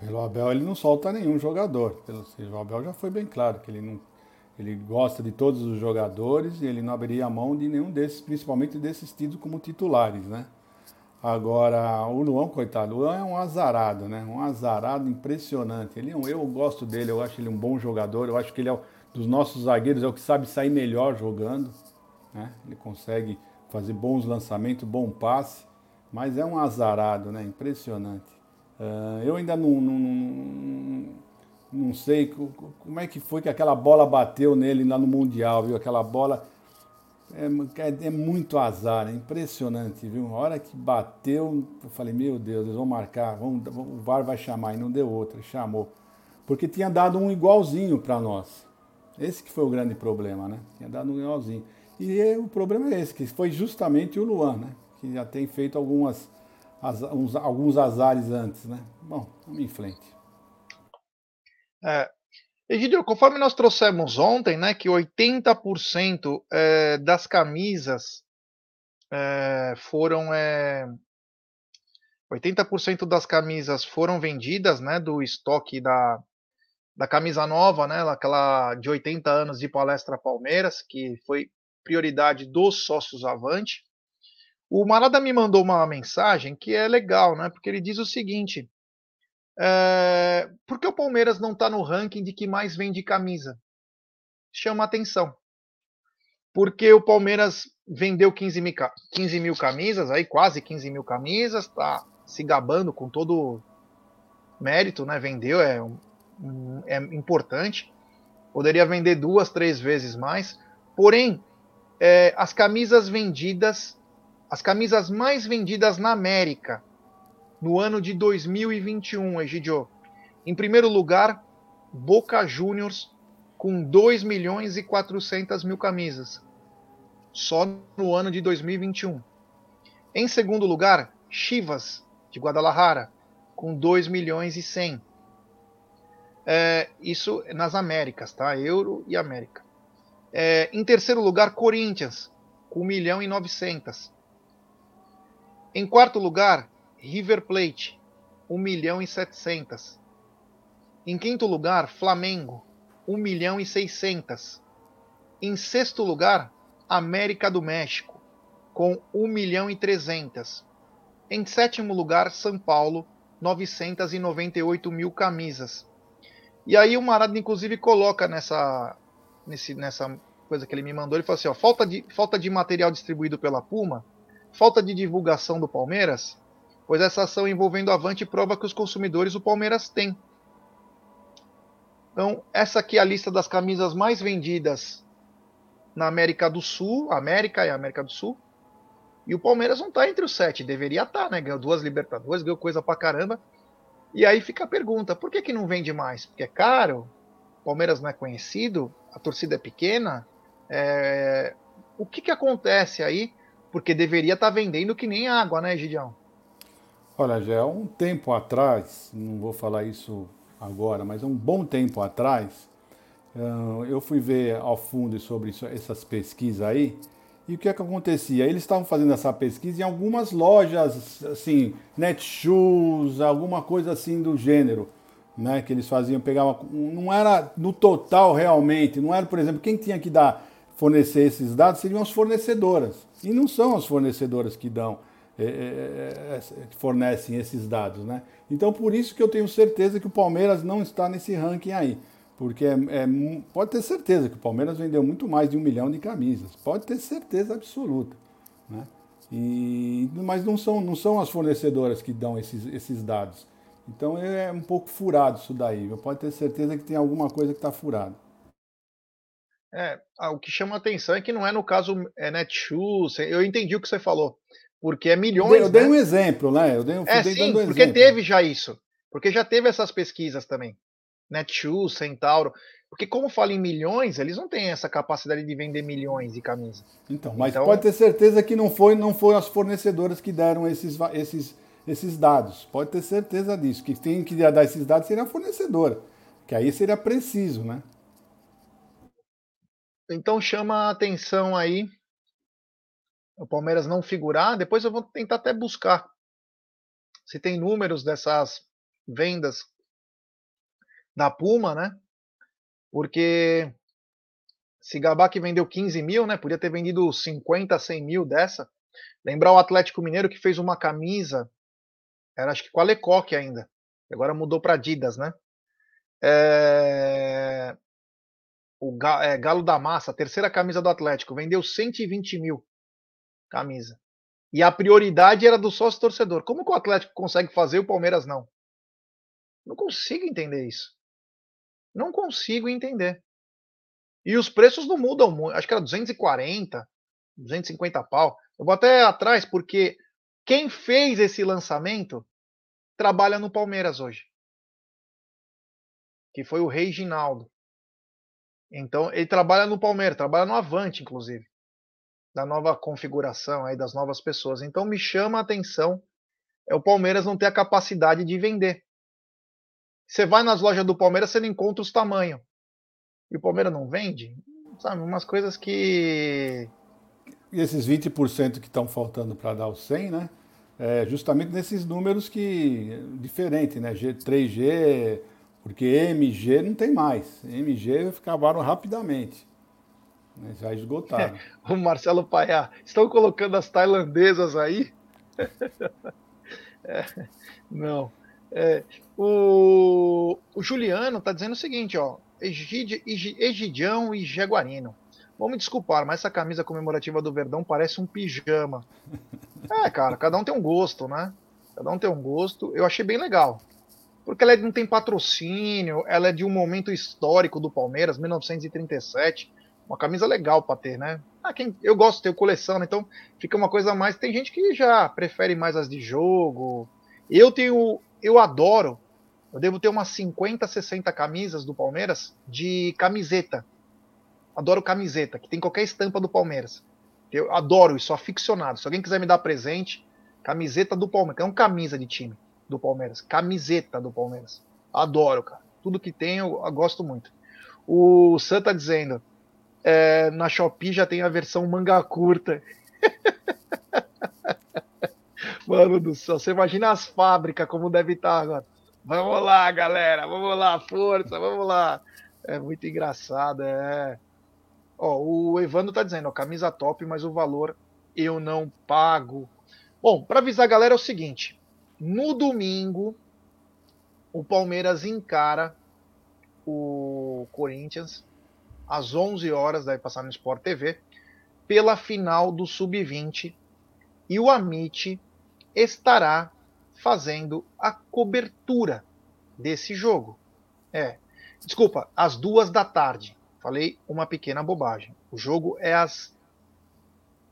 Pelo Abel ele não solta nenhum jogador. O Abel já foi bem claro que ele não ele gosta de todos os jogadores e ele não abriria a mão de nenhum desses, principalmente desses tidos como titulares, né? Agora, o Luan, coitado, o Luan é um azarado, né? Um azarado impressionante. Ele é eu gosto dele, eu acho ele um bom jogador, eu acho que ele é o, dos nossos zagueiros, é o que sabe sair melhor jogando, né? Ele consegue fazer bons lançamentos, bom passe, mas é um azarado, né? Impressionante. Uh, eu ainda não, não, não, não sei como é que foi que aquela bola bateu nele lá no Mundial, viu? Aquela bola é, é, é, muito azar, é impressionante, viu? A hora que bateu, eu falei, meu Deus, eles vão marcar, vão, o VAR vai chamar, e não deu outra, chamou. Porque tinha dado um igualzinho para nós. Esse que foi o grande problema, né? Tinha dado um igualzinho. E o problema é esse, que foi justamente o Luan, né? Que já tem feito algumas, uns, alguns azares antes, né? Bom, vamos em frente. É, Egidio, conforme nós trouxemos ontem, né, que 80% é, das camisas é, foram. É, 80% das camisas foram vendidas, né, do estoque da, da camisa nova, né, aquela de 80 anos de Palestra Palmeiras, que foi prioridade dos sócios Avante. O Marada me mandou uma mensagem que é legal, né, porque ele diz o seguinte: é, por que o Palmeiras não está no ranking de que mais vende camisa? Chama atenção. Porque o Palmeiras vendeu 15 mil, 15 mil camisas, aí quase 15 mil camisas, está se gabando com todo mérito, né? Vendeu, é, é importante. Poderia vender duas, três vezes mais. Porém, é, as camisas vendidas, as camisas mais vendidas na América no ano de 2021, Egidio. Em primeiro lugar, Boca Juniors com 2 milhões e 400 mil camisas, só no ano de 2021. Em segundo lugar, Chivas, de Guadalajara, com 2 milhões e 100. É, isso nas Américas, tá? Euro e América. É, em terceiro lugar, Corinthians, com 1 milhão e 900. Em quarto lugar, River Plate, 1 milhão e 700. Em quinto lugar, Flamengo, 1 milhão e 600. Em sexto lugar, América do México, com 1 milhão e 300. Em sétimo lugar, São Paulo, 998 mil camisas. E aí o Marado, inclusive, coloca nessa, nesse, nessa coisa que ele me mandou, ele falou assim, ó, falta de, falta de material distribuído pela Puma, falta de divulgação do Palmeiras, pois essa ação envolvendo a Avante prova que os consumidores o Palmeiras têm. Então, essa aqui é a lista das camisas mais vendidas na América do Sul, América e América do Sul. E o Palmeiras não está entre os sete, deveria estar, tá, né? Ganhou duas Libertadores, ganhou coisa pra caramba. E aí fica a pergunta: por que, que não vende mais? Porque é caro? O Palmeiras não é conhecido? A torcida é pequena? É... O que, que acontece aí? Porque deveria estar tá vendendo que nem água, né, Gidião? Olha, já há um tempo atrás, não vou falar isso agora, mas um bom tempo atrás, eu fui ver ao fundo sobre essas pesquisas aí, e o que é que acontecia? Eles estavam fazendo essa pesquisa em algumas lojas, assim, Netshoes, alguma coisa assim do gênero, né? Que eles faziam, pegavam. Não era no total realmente, não era, por exemplo, quem tinha que dar, fornecer esses dados seriam as fornecedoras. E não são as fornecedoras que dão, é, é, fornecem esses dados, né? Então por isso que eu tenho certeza que o Palmeiras não está nesse ranking aí. Porque é, é, pode ter certeza que o Palmeiras vendeu muito mais de um milhão de camisas. Pode ter certeza absoluta. Né? E, mas não são, não são as fornecedoras que dão esses, esses dados. Então é um pouco furado isso daí. Pode ter certeza que tem alguma coisa que está furada. É, ah, o que chama atenção é que não é no caso é Netshoes. Eu entendi o que você falou. Porque é milhões. Eu dei, né? um exemplo, né? Eu dei, eu é, sim, porque exemplo. teve já isso. Porque já teve essas pesquisas também. Netshoes, Centauro. Porque como fala em milhões, eles não têm essa capacidade de vender milhões de camisas. Então, mas então... pode ter certeza que não foi, não foi as fornecedoras que deram esses, esses, esses dados. Pode ter certeza disso. Que tem que dar esses dados seria a fornecedora. Que aí seria preciso, né? Então chama a atenção aí o Palmeiras não figurar. Depois eu vou tentar até buscar se tem números dessas vendas da Puma, né? Porque se gabar que vendeu 15 mil, né? Podia ter vendido 50, 100 mil dessa. Lembrar o Atlético Mineiro que fez uma camisa, era acho que com a Lecoque ainda. Agora mudou para Adidas, né? É... O é, Galo da Massa, terceira camisa do Atlético, vendeu 120 mil camisa. E a prioridade era do sócio torcedor. Como que o Atlético consegue fazer e o Palmeiras não? Não consigo entender isso. Não consigo entender. E os preços não mudam muito. Acho que era 240, 250 pau. Eu vou até atrás porque quem fez esse lançamento trabalha no Palmeiras hoje. Que foi o Reginaldo. Então, ele trabalha no Palmeiras, trabalha no Avante, inclusive. Da nova configuração aí, das novas pessoas. Então, me chama a atenção é o Palmeiras não ter a capacidade de vender. Você vai nas lojas do Palmeiras, você não encontra os tamanhos. E o Palmeiras não vende? Sabe, umas coisas que. E esses 20% que estão faltando para dar o 100, né? É justamente nesses números que. diferente, né? G, 3G, porque MG não tem mais. MG acabaram rapidamente. Né? Já esgotaram. É, *laughs* o Marcelo Paiá, estão colocando as tailandesas aí? *laughs* é, não. É, o, o, Juliano está dizendo o seguinte, ó. Egid, Egidião e Jaguarino. Vou me desculpar, mas essa camisa comemorativa do Verdão parece um pijama. *laughs* É, cara, cada um tem um gosto, né? Cada um tem um gosto. Eu achei bem legal. Porque ela não tem patrocínio, ela é de um momento histórico do Palmeiras, 1937. Uma camisa legal para ter, né? Ah, quem, eu gosto de ter coleção, então fica uma coisa mais. Tem gente que já prefere mais as de jogo. Eu tenho eu adoro, eu devo ter umas 50, 60 camisas do Palmeiras de camiseta. Adoro camiseta, que tem qualquer estampa do Palmeiras. Eu adoro isso, aficionado. Se alguém quiser me dar presente, camiseta do Palmeiras, é uma camisa de time do Palmeiras, camiseta do Palmeiras. Adoro, cara. Tudo que tem eu, eu gosto muito. O Sam tá dizendo, é, na Shopee já tem a versão manga curta. *laughs* Mano do céu, você imagina as fábricas como deve estar agora. Vamos lá, galera, vamos lá, força, vamos lá. É muito engraçado, é. Ó, o Evandro tá dizendo, ó, camisa top, mas o valor eu não pago. Bom, para avisar a galera é o seguinte: no domingo, o Palmeiras encara o Corinthians às 11 horas, vai passar no Sport TV, pela final do Sub-20. E o Amit estará fazendo a cobertura desse jogo. É, desculpa, às duas da tarde. Falei uma pequena bobagem. O jogo é às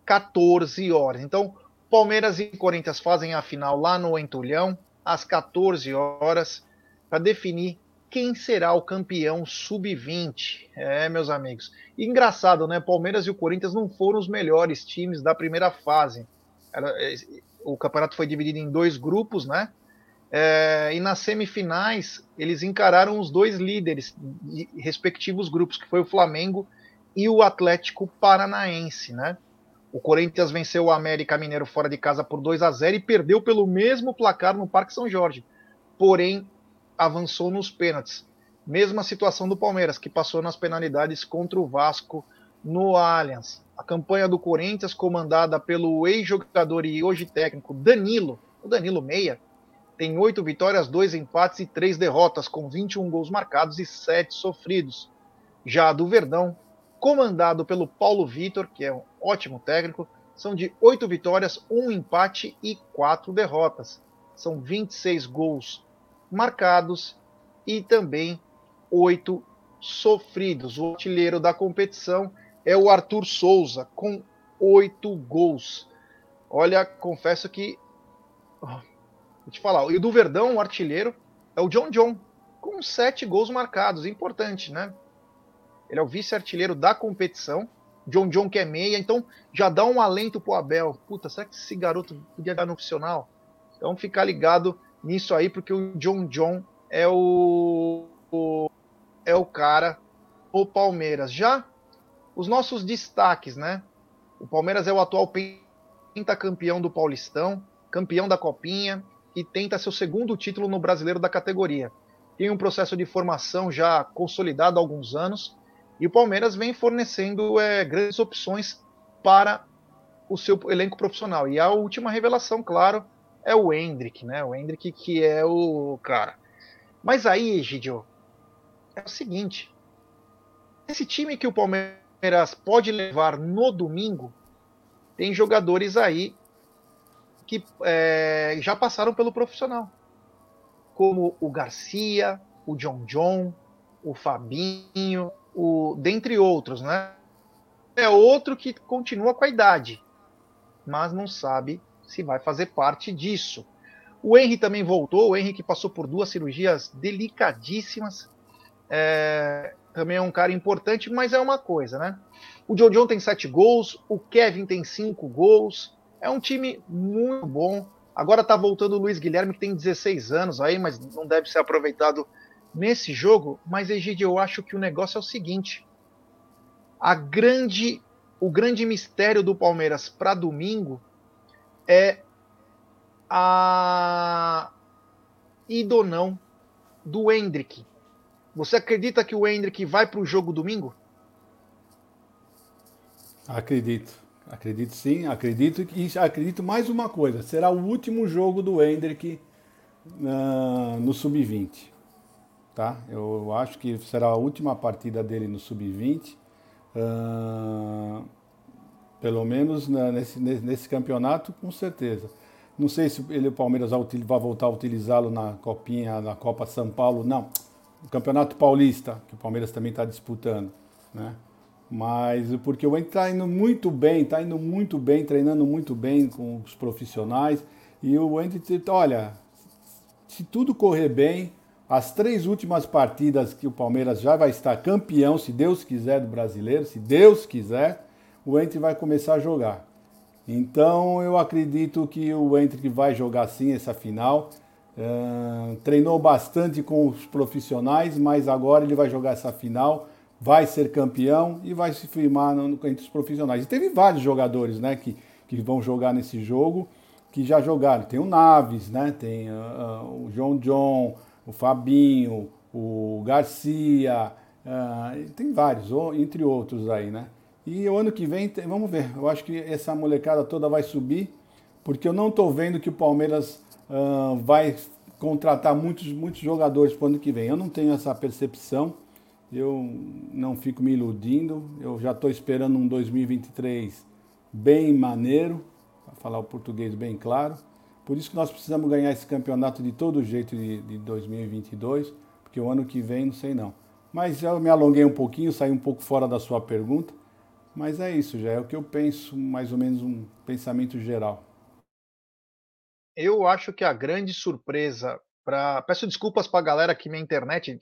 14 horas. Então, Palmeiras e Corinthians fazem a final lá no Entulhão, às 14 horas, para definir quem será o campeão sub-20. É, meus amigos. Engraçado, né? Palmeiras e o Corinthians não foram os melhores times da primeira fase. É, o campeonato foi dividido em dois grupos, né? É, e nas semifinais eles encararam os dois líderes de respectivos grupos, que foi o Flamengo e o Atlético Paranaense, né? O Corinthians venceu o América Mineiro fora de casa por 2 a 0 e perdeu pelo mesmo placar no Parque São Jorge. Porém, avançou nos pênaltis. Mesma situação do Palmeiras, que passou nas penalidades contra o Vasco no Allianz. A campanha do Corinthians, comandada pelo ex-jogador e hoje técnico Danilo, o Danilo Meia, tem oito vitórias, dois empates e três derrotas, com 21 gols marcados e sete sofridos. Já a do Verdão, comandado pelo Paulo Vitor, que é um ótimo técnico, são de oito vitórias, um empate e quatro derrotas. São 26 gols marcados e também oito sofridos. O artilheiro da competição é o Arthur Souza, com oito gols. Olha, confesso que. Vou te falar, e do Verdão, o artilheiro, é o John John, com sete gols marcados. Importante, né? Ele é o vice-artilheiro da competição. John John que é meia, então já dá um alento pro Abel. Puta, será que esse garoto podia dar no opcional? Então ficar ligado nisso aí, porque o John John é o, o é o cara o Palmeiras. Já os nossos destaques, né? O Palmeiras é o atual pentacampeão do Paulistão, campeão da Copinha e tenta seu segundo título no Brasileiro da categoria. Tem um processo de formação já consolidado há alguns anos e o Palmeiras vem fornecendo é, grandes opções para o seu elenco profissional. E a última revelação, claro, é o Hendrick, né? O Hendrick que é o cara. Mas aí, Gidio, é o seguinte: esse time que o Palmeiras pode levar no domingo tem jogadores aí que é, já passaram pelo profissional, como o Garcia, o John John, o Fabinho, o, dentre outros, né? É outro que continua com a idade, mas não sabe se vai fazer parte disso. O Henry também voltou, o Henry que passou por duas cirurgias delicadíssimas. É, também é um cara importante, mas é uma coisa, né? O John tem sete gols, o Kevin tem cinco gols. É um time muito bom. Agora tá voltando o Luiz Guilherme, que tem 16 anos aí, mas não deve ser aproveitado nesse jogo, mas Egídio, eu acho que o negócio é o seguinte: a grande, o grande mistério do Palmeiras para domingo é a ida ou não do Hendrick. Você acredita que o Hendrick vai para o jogo domingo? Acredito. Acredito sim, acredito e acredito mais uma coisa, será o último jogo do Hendrick uh, no sub-20 tá? Eu acho que será a última partida dele no sub-20, uh, pelo menos nesse, nesse campeonato, com certeza. Não sei se ele, o Palmeiras vai voltar a utilizá-lo na Copinha, na Copa São Paulo, não. O Campeonato Paulista, que o Palmeiras também está disputando, né? Mas porque o Ent está indo muito bem, está indo muito bem, treinando muito bem com os profissionais. E o Ent, olha, se tudo correr bem, as três últimas partidas que o Palmeiras já vai estar campeão, se Deus quiser, do brasileiro, se Deus quiser, o Entre vai começar a jogar. Então eu acredito que o Entre vai jogar sim essa final. Uh, treinou bastante com os profissionais, mas agora ele vai jogar essa final, vai ser campeão e vai se firmar no, entre os profissionais. E teve vários jogadores né, que, que vão jogar nesse jogo, que já jogaram. Tem o Naves, né, tem uh, uh, o João John, o Fabinho, o Garcia, uh, tem vários, entre outros aí, né? E o ano que vem, vamos ver, eu acho que essa molecada toda vai subir, porque eu não estou vendo que o Palmeiras uh, vai contratar muitos, muitos jogadores para o ano que vem. Eu não tenho essa percepção, eu não fico me iludindo, eu já estou esperando um 2023 bem maneiro, para falar o português bem claro, Por isso que nós precisamos ganhar esse campeonato de todo jeito de, de 2022, porque o ano que vem não sei não. Mas eu me alonguei um pouquinho, saí um pouco fora da sua pergunta, mas é isso, já é o que eu penso, mais ou menos um pensamento geral. Eu acho que a grande surpresa para peço desculpas para a galera aqui minha internet,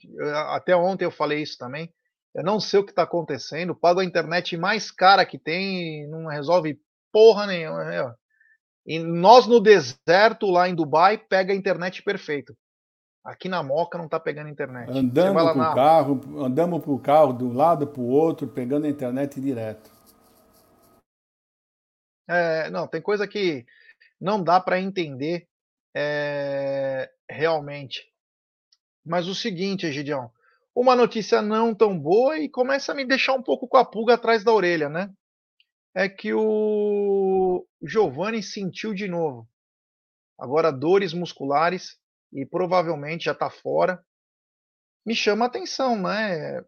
até ontem eu falei isso também. Eu não sei o que está acontecendo, pago a internet mais cara que tem, não resolve porra nenhuma. E nós no deserto lá em Dubai pega a internet perfeito. Aqui na Moca não tá pegando internet. Andamos pro na... carro, andamos pro carro de um lado pro outro, pegando a internet direto. É, não, tem coisa que não dá para entender é, realmente. Mas o seguinte, Egidião, uma notícia não tão boa e começa a me deixar um pouco com a pulga atrás da orelha, né? É que o Giovanni sentiu de novo. Agora dores musculares e provavelmente já está fora. Me chama a atenção, né?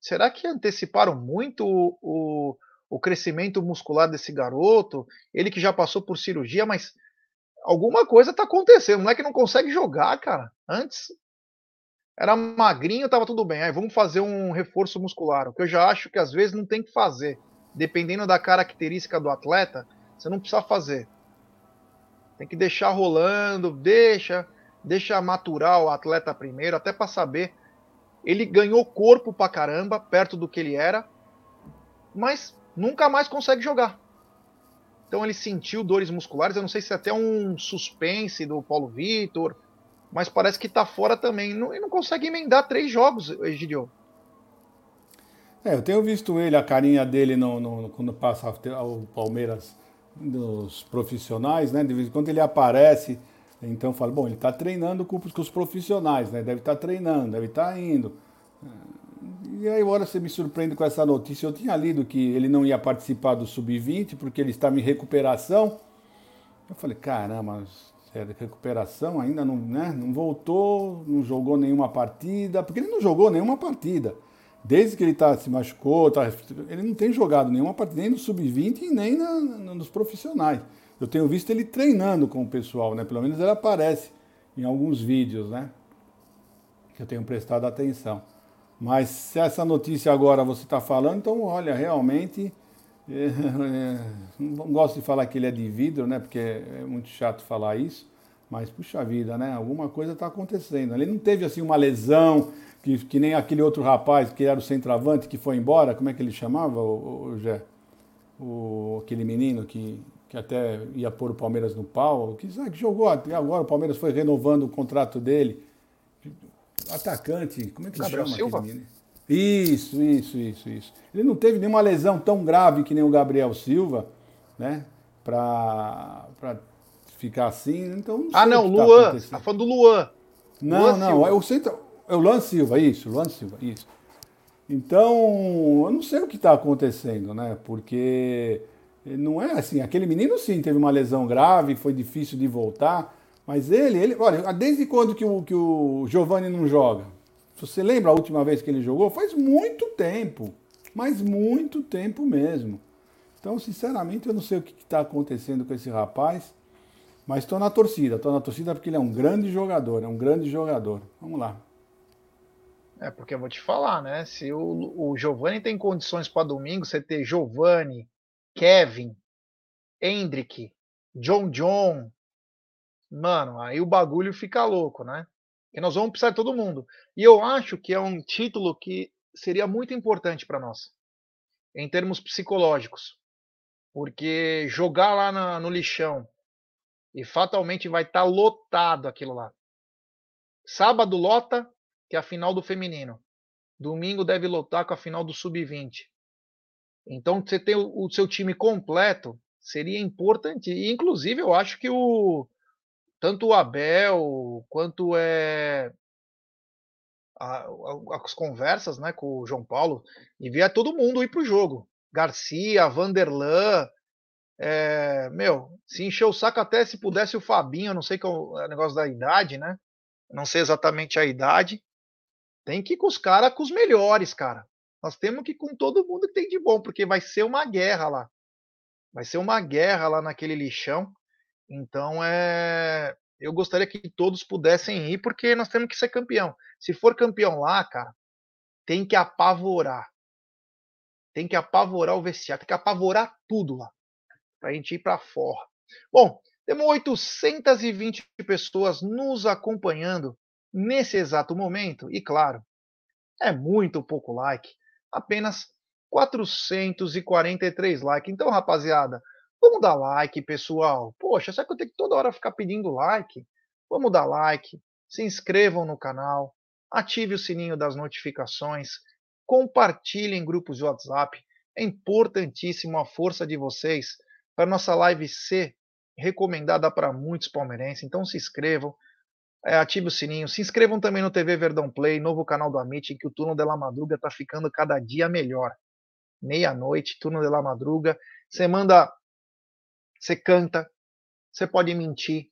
Será que anteciparam muito o, o, o crescimento muscular desse garoto? Ele que já passou por cirurgia, mas alguma coisa está acontecendo. O moleque não consegue jogar, cara. Antes era magrinho, tava tudo bem. Aí vamos fazer um reforço muscular. O que eu já acho que às vezes não tem que fazer. Dependendo da característica do atleta, você não precisa fazer. Tem que deixar rolando, deixa deixa maturar o atleta primeiro, até para saber. Ele ganhou corpo pra caramba, perto do que ele era, mas nunca mais consegue jogar. Então ele sentiu dores musculares, eu não sei se é até um suspense do Paulo Vitor, mas parece que tá fora também. E não consegue emendar três jogos, Egidio. É, eu tenho visto ele, a carinha dele no, no, quando passa o Palmeiras dos profissionais, né? De vez em quando ele aparece então eu falo, bom, ele está treinando com, com, os profissionais, né? Deve estar tá treinando, deve estar tá indo. E aí agora você me surpreende com essa notícia. Eu tinha lido que ele não ia participar do Sub-20 porque ele estava em recuperação. Eu falei, caramba, sério, recuperação ainda não, né? não voltou, não jogou nenhuma partida, porque ele não jogou nenhuma partida. Desde que ele tá, se machucou, tá, ele não tem jogado nenhuma partida, nem no Sub-20 e nem na, nos profissionais eu tenho visto ele treinando com o pessoal, né? Pelo menos ele aparece em alguns vídeos, né? Que eu tenho prestado atenção. Mas se essa notícia agora você está falando, então olha, realmente. É, *laughs* é, não gosto de falar que ele é de vidro, né? Porque é muito chato falar isso. Mas, puxa vida, né? Alguma coisa está acontecendo. Ele não teve assim uma lesão, que, que nem aquele outro rapaz que era o centroavante que foi embora. Como é que ele chamava, o, o, Jé? O, aquele menino que que até ia pôr o Palmeiras no pau, que, que jogou até agora, o Palmeiras foi renovando o contrato dele. Atacante, como é que Gabriel chama? Silva? Isso, isso, isso, isso. Ele não teve nenhuma lesão tão grave que nem o Gabriel Silva, né? Pra, pra ficar assim, então. Não ah, não, tá Luan. Tá, tá falando do Luan. Não, Luan não, Silva. é o, centro, é o Luan Silva, isso, Luan Silva, isso. Então, eu não sei o que está acontecendo, né? Porque não é assim, aquele menino sim teve uma lesão grave, foi difícil de voltar, mas ele, ele, olha, desde quando que o, que o Giovanni não joga? Você lembra a última vez que ele jogou? Faz muito tempo, mas muito tempo mesmo. Então, sinceramente, eu não sei o que está acontecendo com esse rapaz, mas estou na torcida. Estou na torcida porque ele é um grande jogador, é um grande jogador. Vamos lá. É, porque eu vou te falar, né? Se o, o Giovanni tem condições para domingo, você ter Giovanni, Kevin, Hendrick, John John. Mano, aí o bagulho fica louco, né? E nós vamos precisar de todo mundo. E eu acho que é um título que seria muito importante para nós, em termos psicológicos. Porque jogar lá na, no lixão e fatalmente vai estar tá lotado aquilo lá. Sábado lota, que é a final do feminino. Domingo deve lotar com a final do sub-20. Então, você ter o, o seu time completo seria importante. E, inclusive, eu acho que o tanto o Abel quanto é a, a, as conversas né, com o João Paulo, devia todo mundo ir para o jogo. Garcia, Vanderlan, é, meu, se encheu o saco até se pudesse o Fabinho, não sei que é o é negócio da idade, né? Não sei exatamente a idade. Tem que ir com os caras, com os melhores, cara. Nós temos que ir com todo mundo que tem de bom, porque vai ser uma guerra lá. Vai ser uma guerra lá naquele lixão. Então é. Eu gostaria que todos pudessem ir, porque nós temos que ser campeão. Se for campeão lá, cara, tem que apavorar. Tem que apavorar o vestiário, tem que apavorar tudo lá. Pra gente ir para fora. Bom, temos 820 pessoas nos acompanhando nesse exato momento. E claro, é muito pouco like. Apenas 443 likes. Então, rapaziada, vamos dar like, pessoal. Poxa, será que eu tenho que toda hora ficar pedindo like? Vamos dar like, se inscrevam no canal, ative o sininho das notificações, compartilhem em grupos de WhatsApp. É importantíssimo a força de vocês para nossa live ser recomendada para muitos palmeirenses. Então se inscrevam, ative o sininho, se inscrevam também no TV Verdão Play, novo canal do Amit, que o turno de la madruga está ficando cada dia melhor. Meia-noite, turno de la madruga. Você manda, você canta, você pode mentir,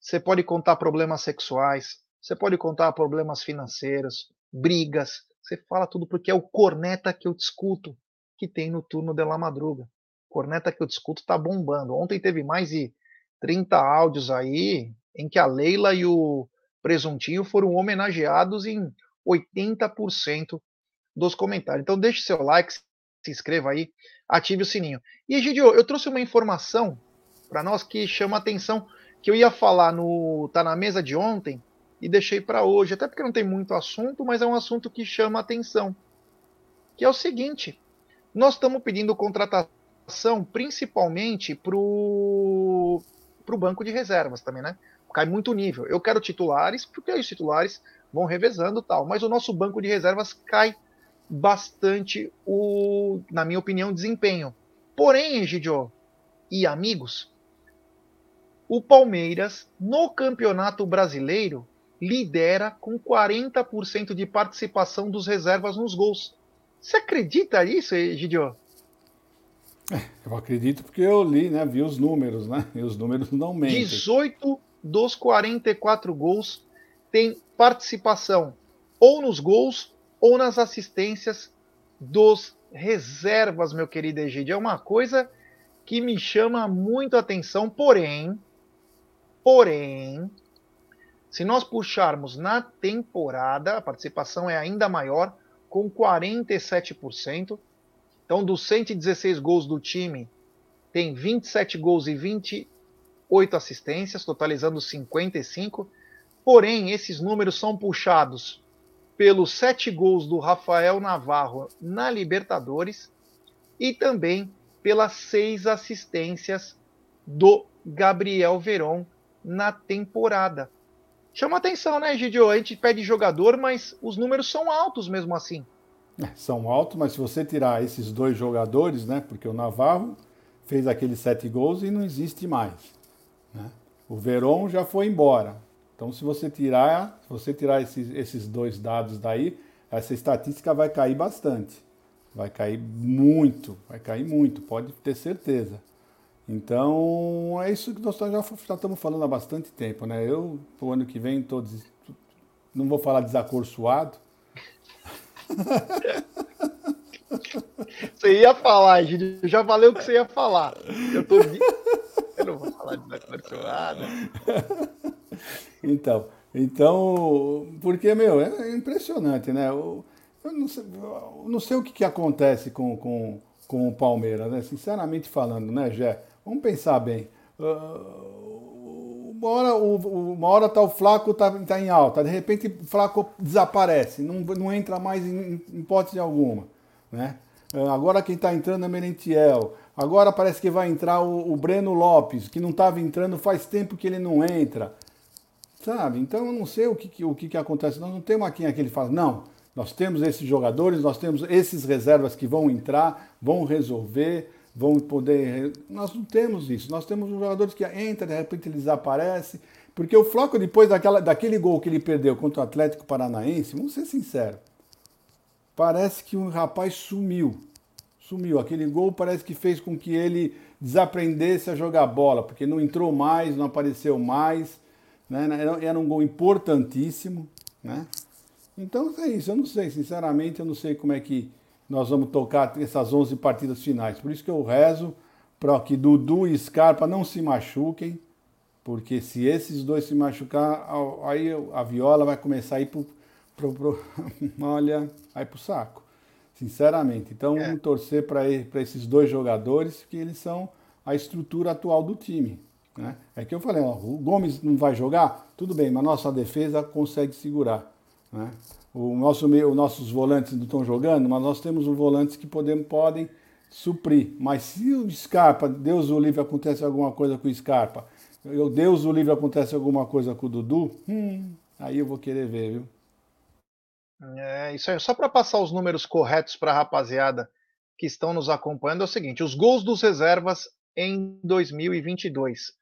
você pode contar problemas sexuais, você pode contar problemas financeiros, brigas, você fala tudo porque é o corneta que eu discuto que tem no turno de la madruga. Corneta que eu discuto tá bombando. Ontem teve mais de 30 áudios aí em que a Leila e o Presuntinho foram homenageados em 80% dos comentários. Então deixe seu like, se inscreva aí, ative o sininho. E Gidio, eu trouxe uma informação para nós que chama atenção, que eu ia falar no tá na mesa de ontem e deixei para hoje, até porque não tem muito assunto, mas é um assunto que chama atenção. Que é o seguinte: nós estamos pedindo contratação principalmente para o banco de reservas também, né? Cai muito nível. Eu quero titulares, porque os titulares vão revezando tal, mas o nosso banco de reservas cai bastante o, na minha opinião, desempenho. Porém, Egidio e amigos, o Palmeiras no Campeonato Brasileiro lidera com 40% de participação dos reservas nos gols. Você acredita nisso, Gidio? É, eu acredito porque eu li, né? Vi os números, né? E os números não mentem. 18 dos 44 gols tem participação ou nos gols ou nas assistências dos reservas, meu querido Egidio. É uma coisa que me chama muito a atenção, porém, porém, se nós puxarmos na temporada, a participação é ainda maior, com 47%. Então, dos 116 gols do time, tem 27 gols e 28 assistências, totalizando 55. Porém, esses números são puxados pelos 7 gols do Rafael Navarro na Libertadores e também pelas 6 assistências do Gabriel Veron na temporada. Chama atenção, né, Gidio? A gente pede jogador, mas os números são altos mesmo assim. É, são altos, mas se você tirar esses dois jogadores, né? Porque o Navarro fez aqueles sete gols e não existe mais. Né? O Veron já foi embora. Então, se você tirar, se você tirar esses, esses dois dados daí, essa estatística vai cair bastante. Vai cair muito, vai cair muito, pode ter certeza. Então, é isso que nós já, já estamos falando há bastante tempo, né? Eu, o ano que vem, estou, não vou falar desacorçoado. *laughs* Você ia falar, gente, já valeu o que você ia falar. Eu, tô... eu não vou falar desacorçoado. *laughs* Então, então, porque, meu, é impressionante, né? Eu, eu, não, sei, eu não sei o que, que acontece com, com, com o Palmeiras, né? Sinceramente falando, né, Gé? Vamos pensar bem. Uh, uma hora, uma hora tá o Flaco tá, tá em alta, de repente o Flaco desaparece, não, não entra mais em, em hipótese alguma. Né? Uh, agora quem está entrando é Merentiel. Agora parece que vai entrar o, o Breno Lopes, que não estava entrando faz tempo que ele não entra. Sabe? Então eu não sei o que, o que, que acontece. Nós não temos aqui aquele fala, não, nós temos esses jogadores, nós temos esses reservas que vão entrar, vão resolver vão poder. Nós não temos isso. Nós temos jogadores que entram, de repente eles desaparecem. Porque o Floco, depois daquela, daquele gol que ele perdeu contra o Atlético Paranaense, vamos ser sinceros, parece que um rapaz sumiu. Sumiu. Aquele gol parece que fez com que ele desaprendesse a jogar bola, porque não entrou mais, não apareceu mais. Né? Era um gol importantíssimo. Né? Então é isso. Eu não sei, sinceramente, eu não sei como é que nós vamos tocar essas 11 partidas finais. Por isso que eu rezo para que Dudu e Scarpa não se machuquem, Porque se esses dois se machucar, aí a viola vai começar a ir *laughs* vai pro saco. Sinceramente. Então, é. vamos torcer para esses dois jogadores, que eles são a estrutura atual do time. Né? É que eu falei, ó, o Gomes não vai jogar, tudo bem, mas nossa defesa consegue segurar. Né? O nosso meio, os nossos volantes não estão jogando, mas nós temos volantes que podem, podem suprir. Mas se o Scarpa, Deus o livre, acontece alguma coisa com o Scarpa, Deus o livre, acontece alguma coisa com o Dudu, hum, aí eu vou querer ver, viu? É, isso aí. Só para passar os números corretos para a rapaziada que estão nos acompanhando, é o seguinte: os gols dos reservas em 2022.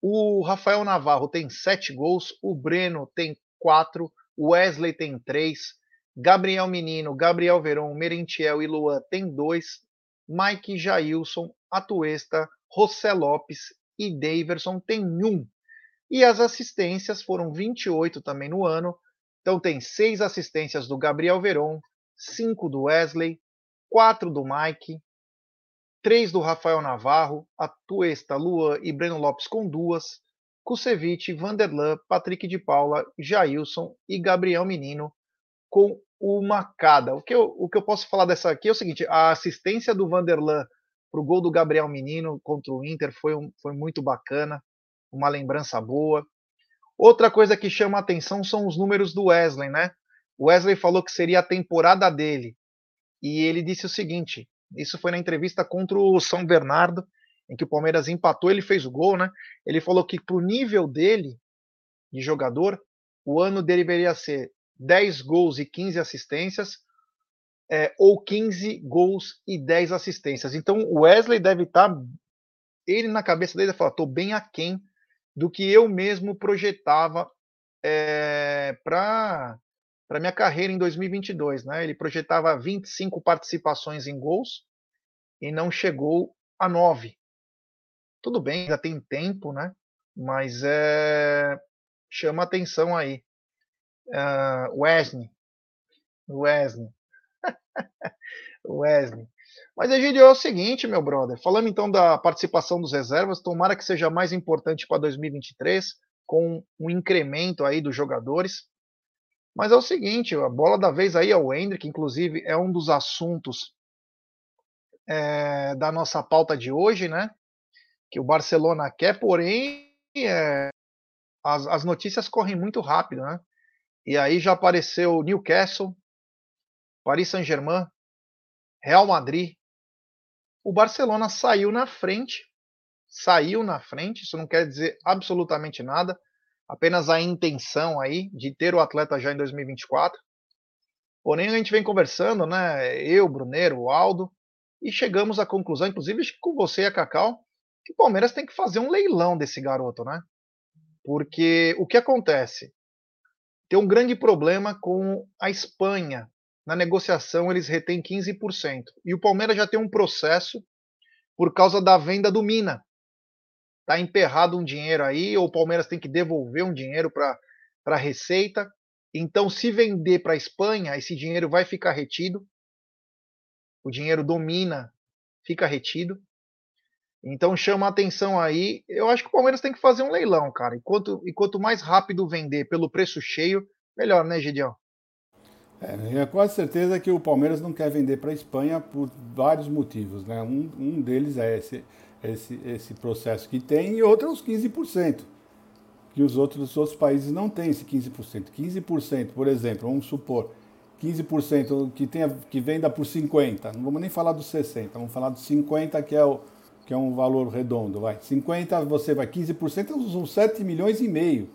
O Rafael Navarro tem sete gols, o Breno tem quatro, o Wesley tem três, Gabriel Menino, Gabriel Veron, Merentiel e Luan tem dois, Mike Jailson, Atuesta, José Lopes e Daverson tem um. E as assistências foram 28 também no ano. Então tem seis assistências do Gabriel Veron, cinco do Wesley, quatro do Mike, três do Rafael Navarro, Atuesta, Luan e Breno Lopes com duas, Kusevich, Vanderlan, Patrick de Paula, Jailson e Gabriel Menino com uma cada. O que, eu, o que eu posso falar dessa aqui é o seguinte: a assistência do Vanderlan para o gol do Gabriel Menino contra o Inter foi, um, foi muito bacana, uma lembrança boa. Outra coisa que chama a atenção são os números do Wesley, né? O Wesley falou que seria a temporada dele. E ele disse o seguinte: isso foi na entrevista contra o São Bernardo, em que o Palmeiras empatou, ele fez o gol, né? Ele falou que pro nível dele de jogador, o ano dele deveria ser 10 gols e 15 assistências, é, ou 15 gols e 10 assistências. Então o Wesley deve estar, tá, ele na cabeça dele, falar, estou bem aquém do que eu mesmo projetava é, para para minha carreira em 2022, né? Ele projetava 25 participações em gols e não chegou a 9. Tudo bem, ainda tem tempo, né? Mas é, chama atenção aí. Uh, Wesley. Wesley. *laughs* Wesley. Mas, Egidio, é o seguinte, meu brother. Falando então da participação dos reservas, tomara que seja mais importante para 2023, com um incremento aí dos jogadores. Mas é o seguinte, a bola da vez aí é o Hendrick, inclusive é um dos assuntos é, da nossa pauta de hoje, né? Que o Barcelona quer, porém é, as, as notícias correm muito rápido, né? E aí já apareceu Newcastle, Paris Saint-Germain, Real Madrid. O Barcelona saiu na frente, saiu na frente, isso não quer dizer absolutamente nada apenas a intenção aí de ter o atleta já em 2024. Porém, a gente vem conversando, né? Eu, Bruneiro, o Aldo, e chegamos à conclusão, inclusive com você e a Cacau, que o Palmeiras tem que fazer um leilão desse garoto, né? Porque o que acontece? Tem um grande problema com a Espanha. Na negociação, eles retêm 15%. E o Palmeiras já tem um processo por causa da venda do Mina, Está emperrado um dinheiro aí, ou o Palmeiras tem que devolver um dinheiro para a Receita. Então, se vender para a Espanha, esse dinheiro vai ficar retido. O dinheiro domina, fica retido. Então chama a atenção aí. Eu acho que o Palmeiras tem que fazer um leilão, cara. E quanto, e quanto mais rápido vender pelo preço cheio, melhor, né, Gideão? É, quase certeza que o Palmeiras não quer vender para a Espanha por vários motivos. Né? Um, um deles é esse, esse, esse processo que tem, e outro é os 15%, que os outros, os outros países não têm esse 15%. 15%, por exemplo, vamos supor, 15% que, tenha, que venda por 50%, não vamos nem falar dos 60%, vamos falar dos 50%, que é, o, que é um valor redondo. Vai. 50% você vai, 15% são 7 milhões e meio.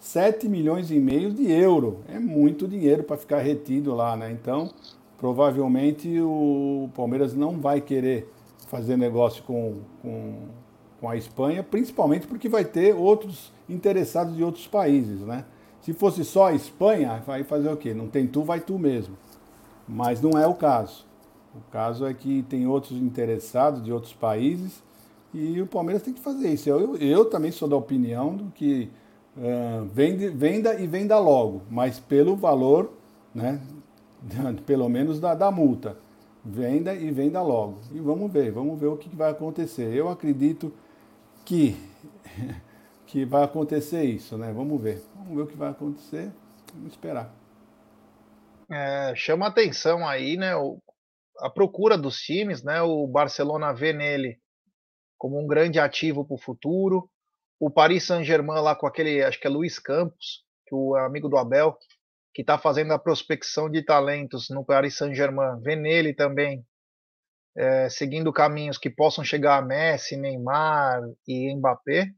7 milhões e meio de euro. É muito dinheiro para ficar retido lá, né? Então, provavelmente o Palmeiras não vai querer fazer negócio com, com, com a Espanha, principalmente porque vai ter outros interessados de outros países, né? Se fosse só a Espanha, vai fazer o quê? Não tem tu, vai tu mesmo. Mas não é o caso. O caso é que tem outros interessados de outros países e o Palmeiras tem que fazer isso. Eu, eu também sou da opinião do que uh, vende, venda e venda logo, mas pelo valor, né, *laughs* pelo menos da, da multa. Venda e venda logo. E vamos ver, vamos ver o que vai acontecer. Eu acredito que *laughs* que vai acontecer isso, né? Vamos ver. Vamos ver o que vai acontecer. Vamos esperar. É, chama atenção aí, né? O, a procura dos times, né? O Barcelona vê nele como um grande ativo para o futuro. O Paris Saint-Germain lá com aquele, acho que é Luiz Campos, que o amigo do Abel, que está fazendo a prospecção de talentos no Paris Saint-Germain, vê nele também é, seguindo caminhos que possam chegar a Messi, Neymar e Mbappé.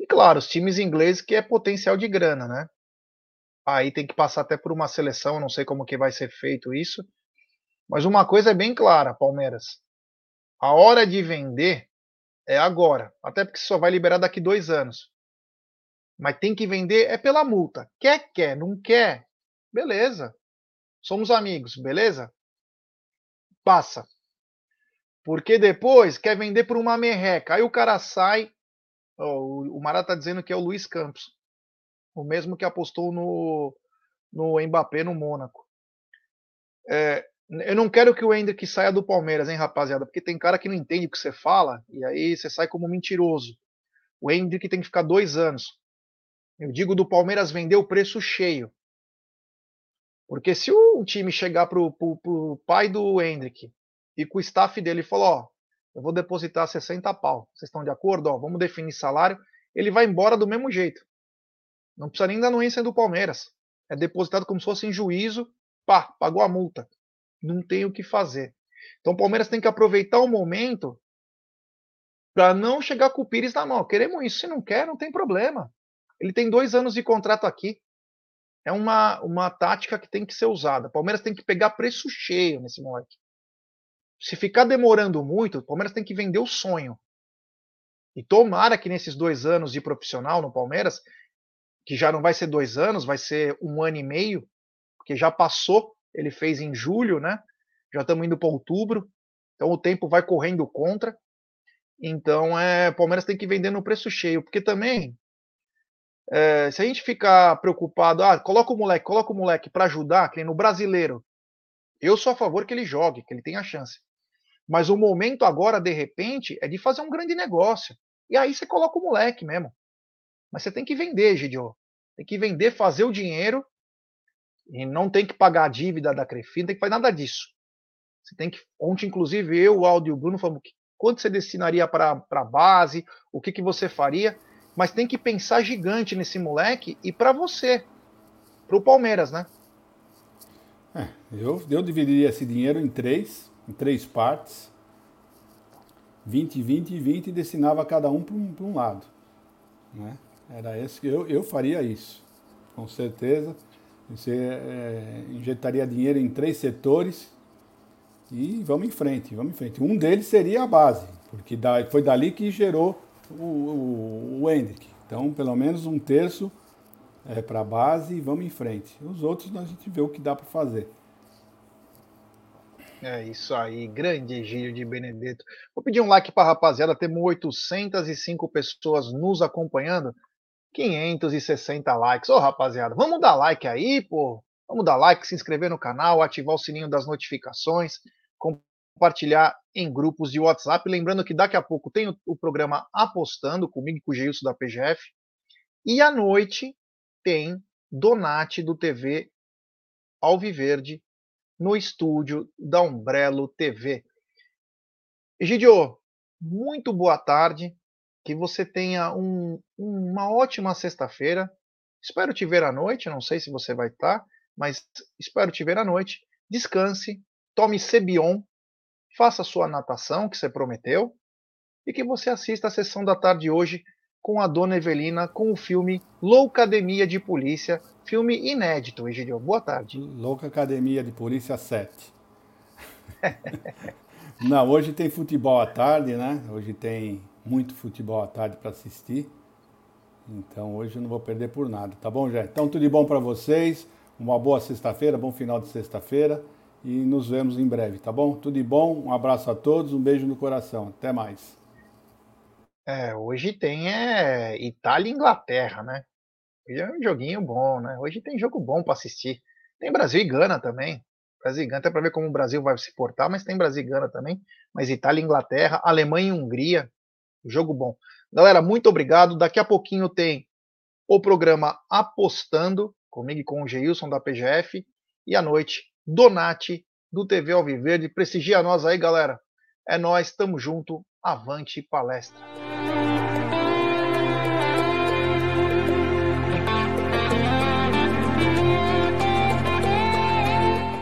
E claro, os times ingleses que é potencial de grana, né? Aí tem que passar até por uma seleção, não sei como que vai ser feito isso. Mas uma coisa é bem clara, Palmeiras. A hora de vender é agora. Até porque só vai liberar daqui dois anos. Mas tem que vender é pela multa. Quer, quer, não quer. Beleza. Somos amigos, beleza? Passa. Porque depois quer vender por uma merreca. Aí o cara sai. Oh, o Mará tá dizendo que é o Luiz Campos. O mesmo que apostou no, no Mbappé no Mônaco. É, eu não quero que o Hendrick saia do Palmeiras, hein, rapaziada? Porque tem cara que não entende o que você fala e aí você sai como mentiroso. O Hendrick tem que ficar dois anos. Eu digo do Palmeiras vender o preço cheio. Porque se o time chegar pro, pro, pro pai do Hendrick e com o staff dele falou, ó, eu vou depositar 60 pau. Vocês estão de acordo? Ó, vamos definir salário. Ele vai embora do mesmo jeito. Não precisa nem da anuência do Palmeiras. É depositado como se fosse em juízo. Pá, pagou a multa. Não tem o que fazer. Então o Palmeiras tem que aproveitar o momento para não chegar com o Pires na mão. Queremos isso. Se não quer, não tem problema. Ele tem dois anos de contrato aqui. É uma, uma tática que tem que ser usada. O Palmeiras tem que pegar preço cheio nesse moleque. Se ficar demorando muito, o Palmeiras tem que vender o sonho. E tomara que nesses dois anos de profissional no Palmeiras, que já não vai ser dois anos, vai ser um ano e meio, porque já passou, ele fez em julho, né? Já estamos indo para outubro, então o tempo vai correndo contra. Então, é, Palmeiras tem que vender no preço cheio, porque também, é, se a gente ficar preocupado, ah, coloca o moleque, coloca o moleque para ajudar, que no brasileiro, eu sou a favor que ele jogue, que ele tenha chance. Mas o momento agora, de repente, é de fazer um grande negócio. E aí você coloca o moleque mesmo. Mas você tem que vender, Gidio. Tem que vender, fazer o dinheiro. E não tem que pagar a dívida da Crefi, não tem que fazer nada disso. Você tem que. Ontem, inclusive, eu, o Aldo e o Bruno falamos quanto você destinaria para a base, o que, que você faria. Mas tem que pensar gigante nesse moleque e para você, para o Palmeiras, né? É, eu, eu dividiria esse dinheiro em três em três partes, 20, 20 e 20, e destinava cada um para um, um, lado. Né? Era esse que eu, eu faria isso, com certeza. Você é, injetaria dinheiro em três setores e vamos em frente, vamos em frente. Um deles seria a base, porque foi dali que gerou o, o, o Hendrick. Então, pelo menos um terço é, para a base e vamos em frente. Os outros a gente vê o que dá para fazer. É isso aí, grande Egílio de Benedetto. Vou pedir um like para a rapaziada, temos 805 pessoas nos acompanhando, 560 likes. Ô rapaziada, vamos dar like aí, pô. Vamos dar like, se inscrever no canal, ativar o sininho das notificações, compartilhar em grupos de WhatsApp. Lembrando que daqui a pouco tem o, programa Apostando comigo e com o Geilson da PGF. E à noite tem Donate do TV Alviverde no estúdio da Umbrello TV. Egidio, muito boa tarde, que você tenha um, uma ótima sexta-feira. Espero te ver à noite, não sei se você vai estar, mas espero te ver à noite. Descanse, tome Cebion, faça sua natação que você prometeu e que você assista a sessão da tarde hoje com a Dona Evelina com o filme Loucademia de Polícia, filme inédito, Egidio. Boa tarde. Louca Academia de Polícia 7. *laughs* Não, hoje tem futebol à tarde, né? Hoje tem muito futebol à tarde para assistir. Então hoje eu não vou perder por nada, tá bom, Jé? Então tudo de bom para vocês. Uma boa sexta-feira, bom final de sexta-feira e nos vemos em breve, tá bom? Tudo de bom, um abraço a todos, um beijo no coração. Até mais. É, hoje tem é, Itália e Inglaterra, né? Hoje é um joguinho bom, né? Hoje tem jogo bom para assistir. Tem Brasil e Gana também. Brasil e Gana, até para ver como o Brasil vai se portar, mas tem Brasil e Gana também. Mas Itália e Inglaterra, Alemanha e Hungria, jogo bom. Galera, muito obrigado. Daqui a pouquinho tem o programa Apostando, comigo e com o Geilson da PGF. E à noite, Donati, do TV Alviverde. Prestigia nós aí, galera. É nós, tamo junto. Avante palestra.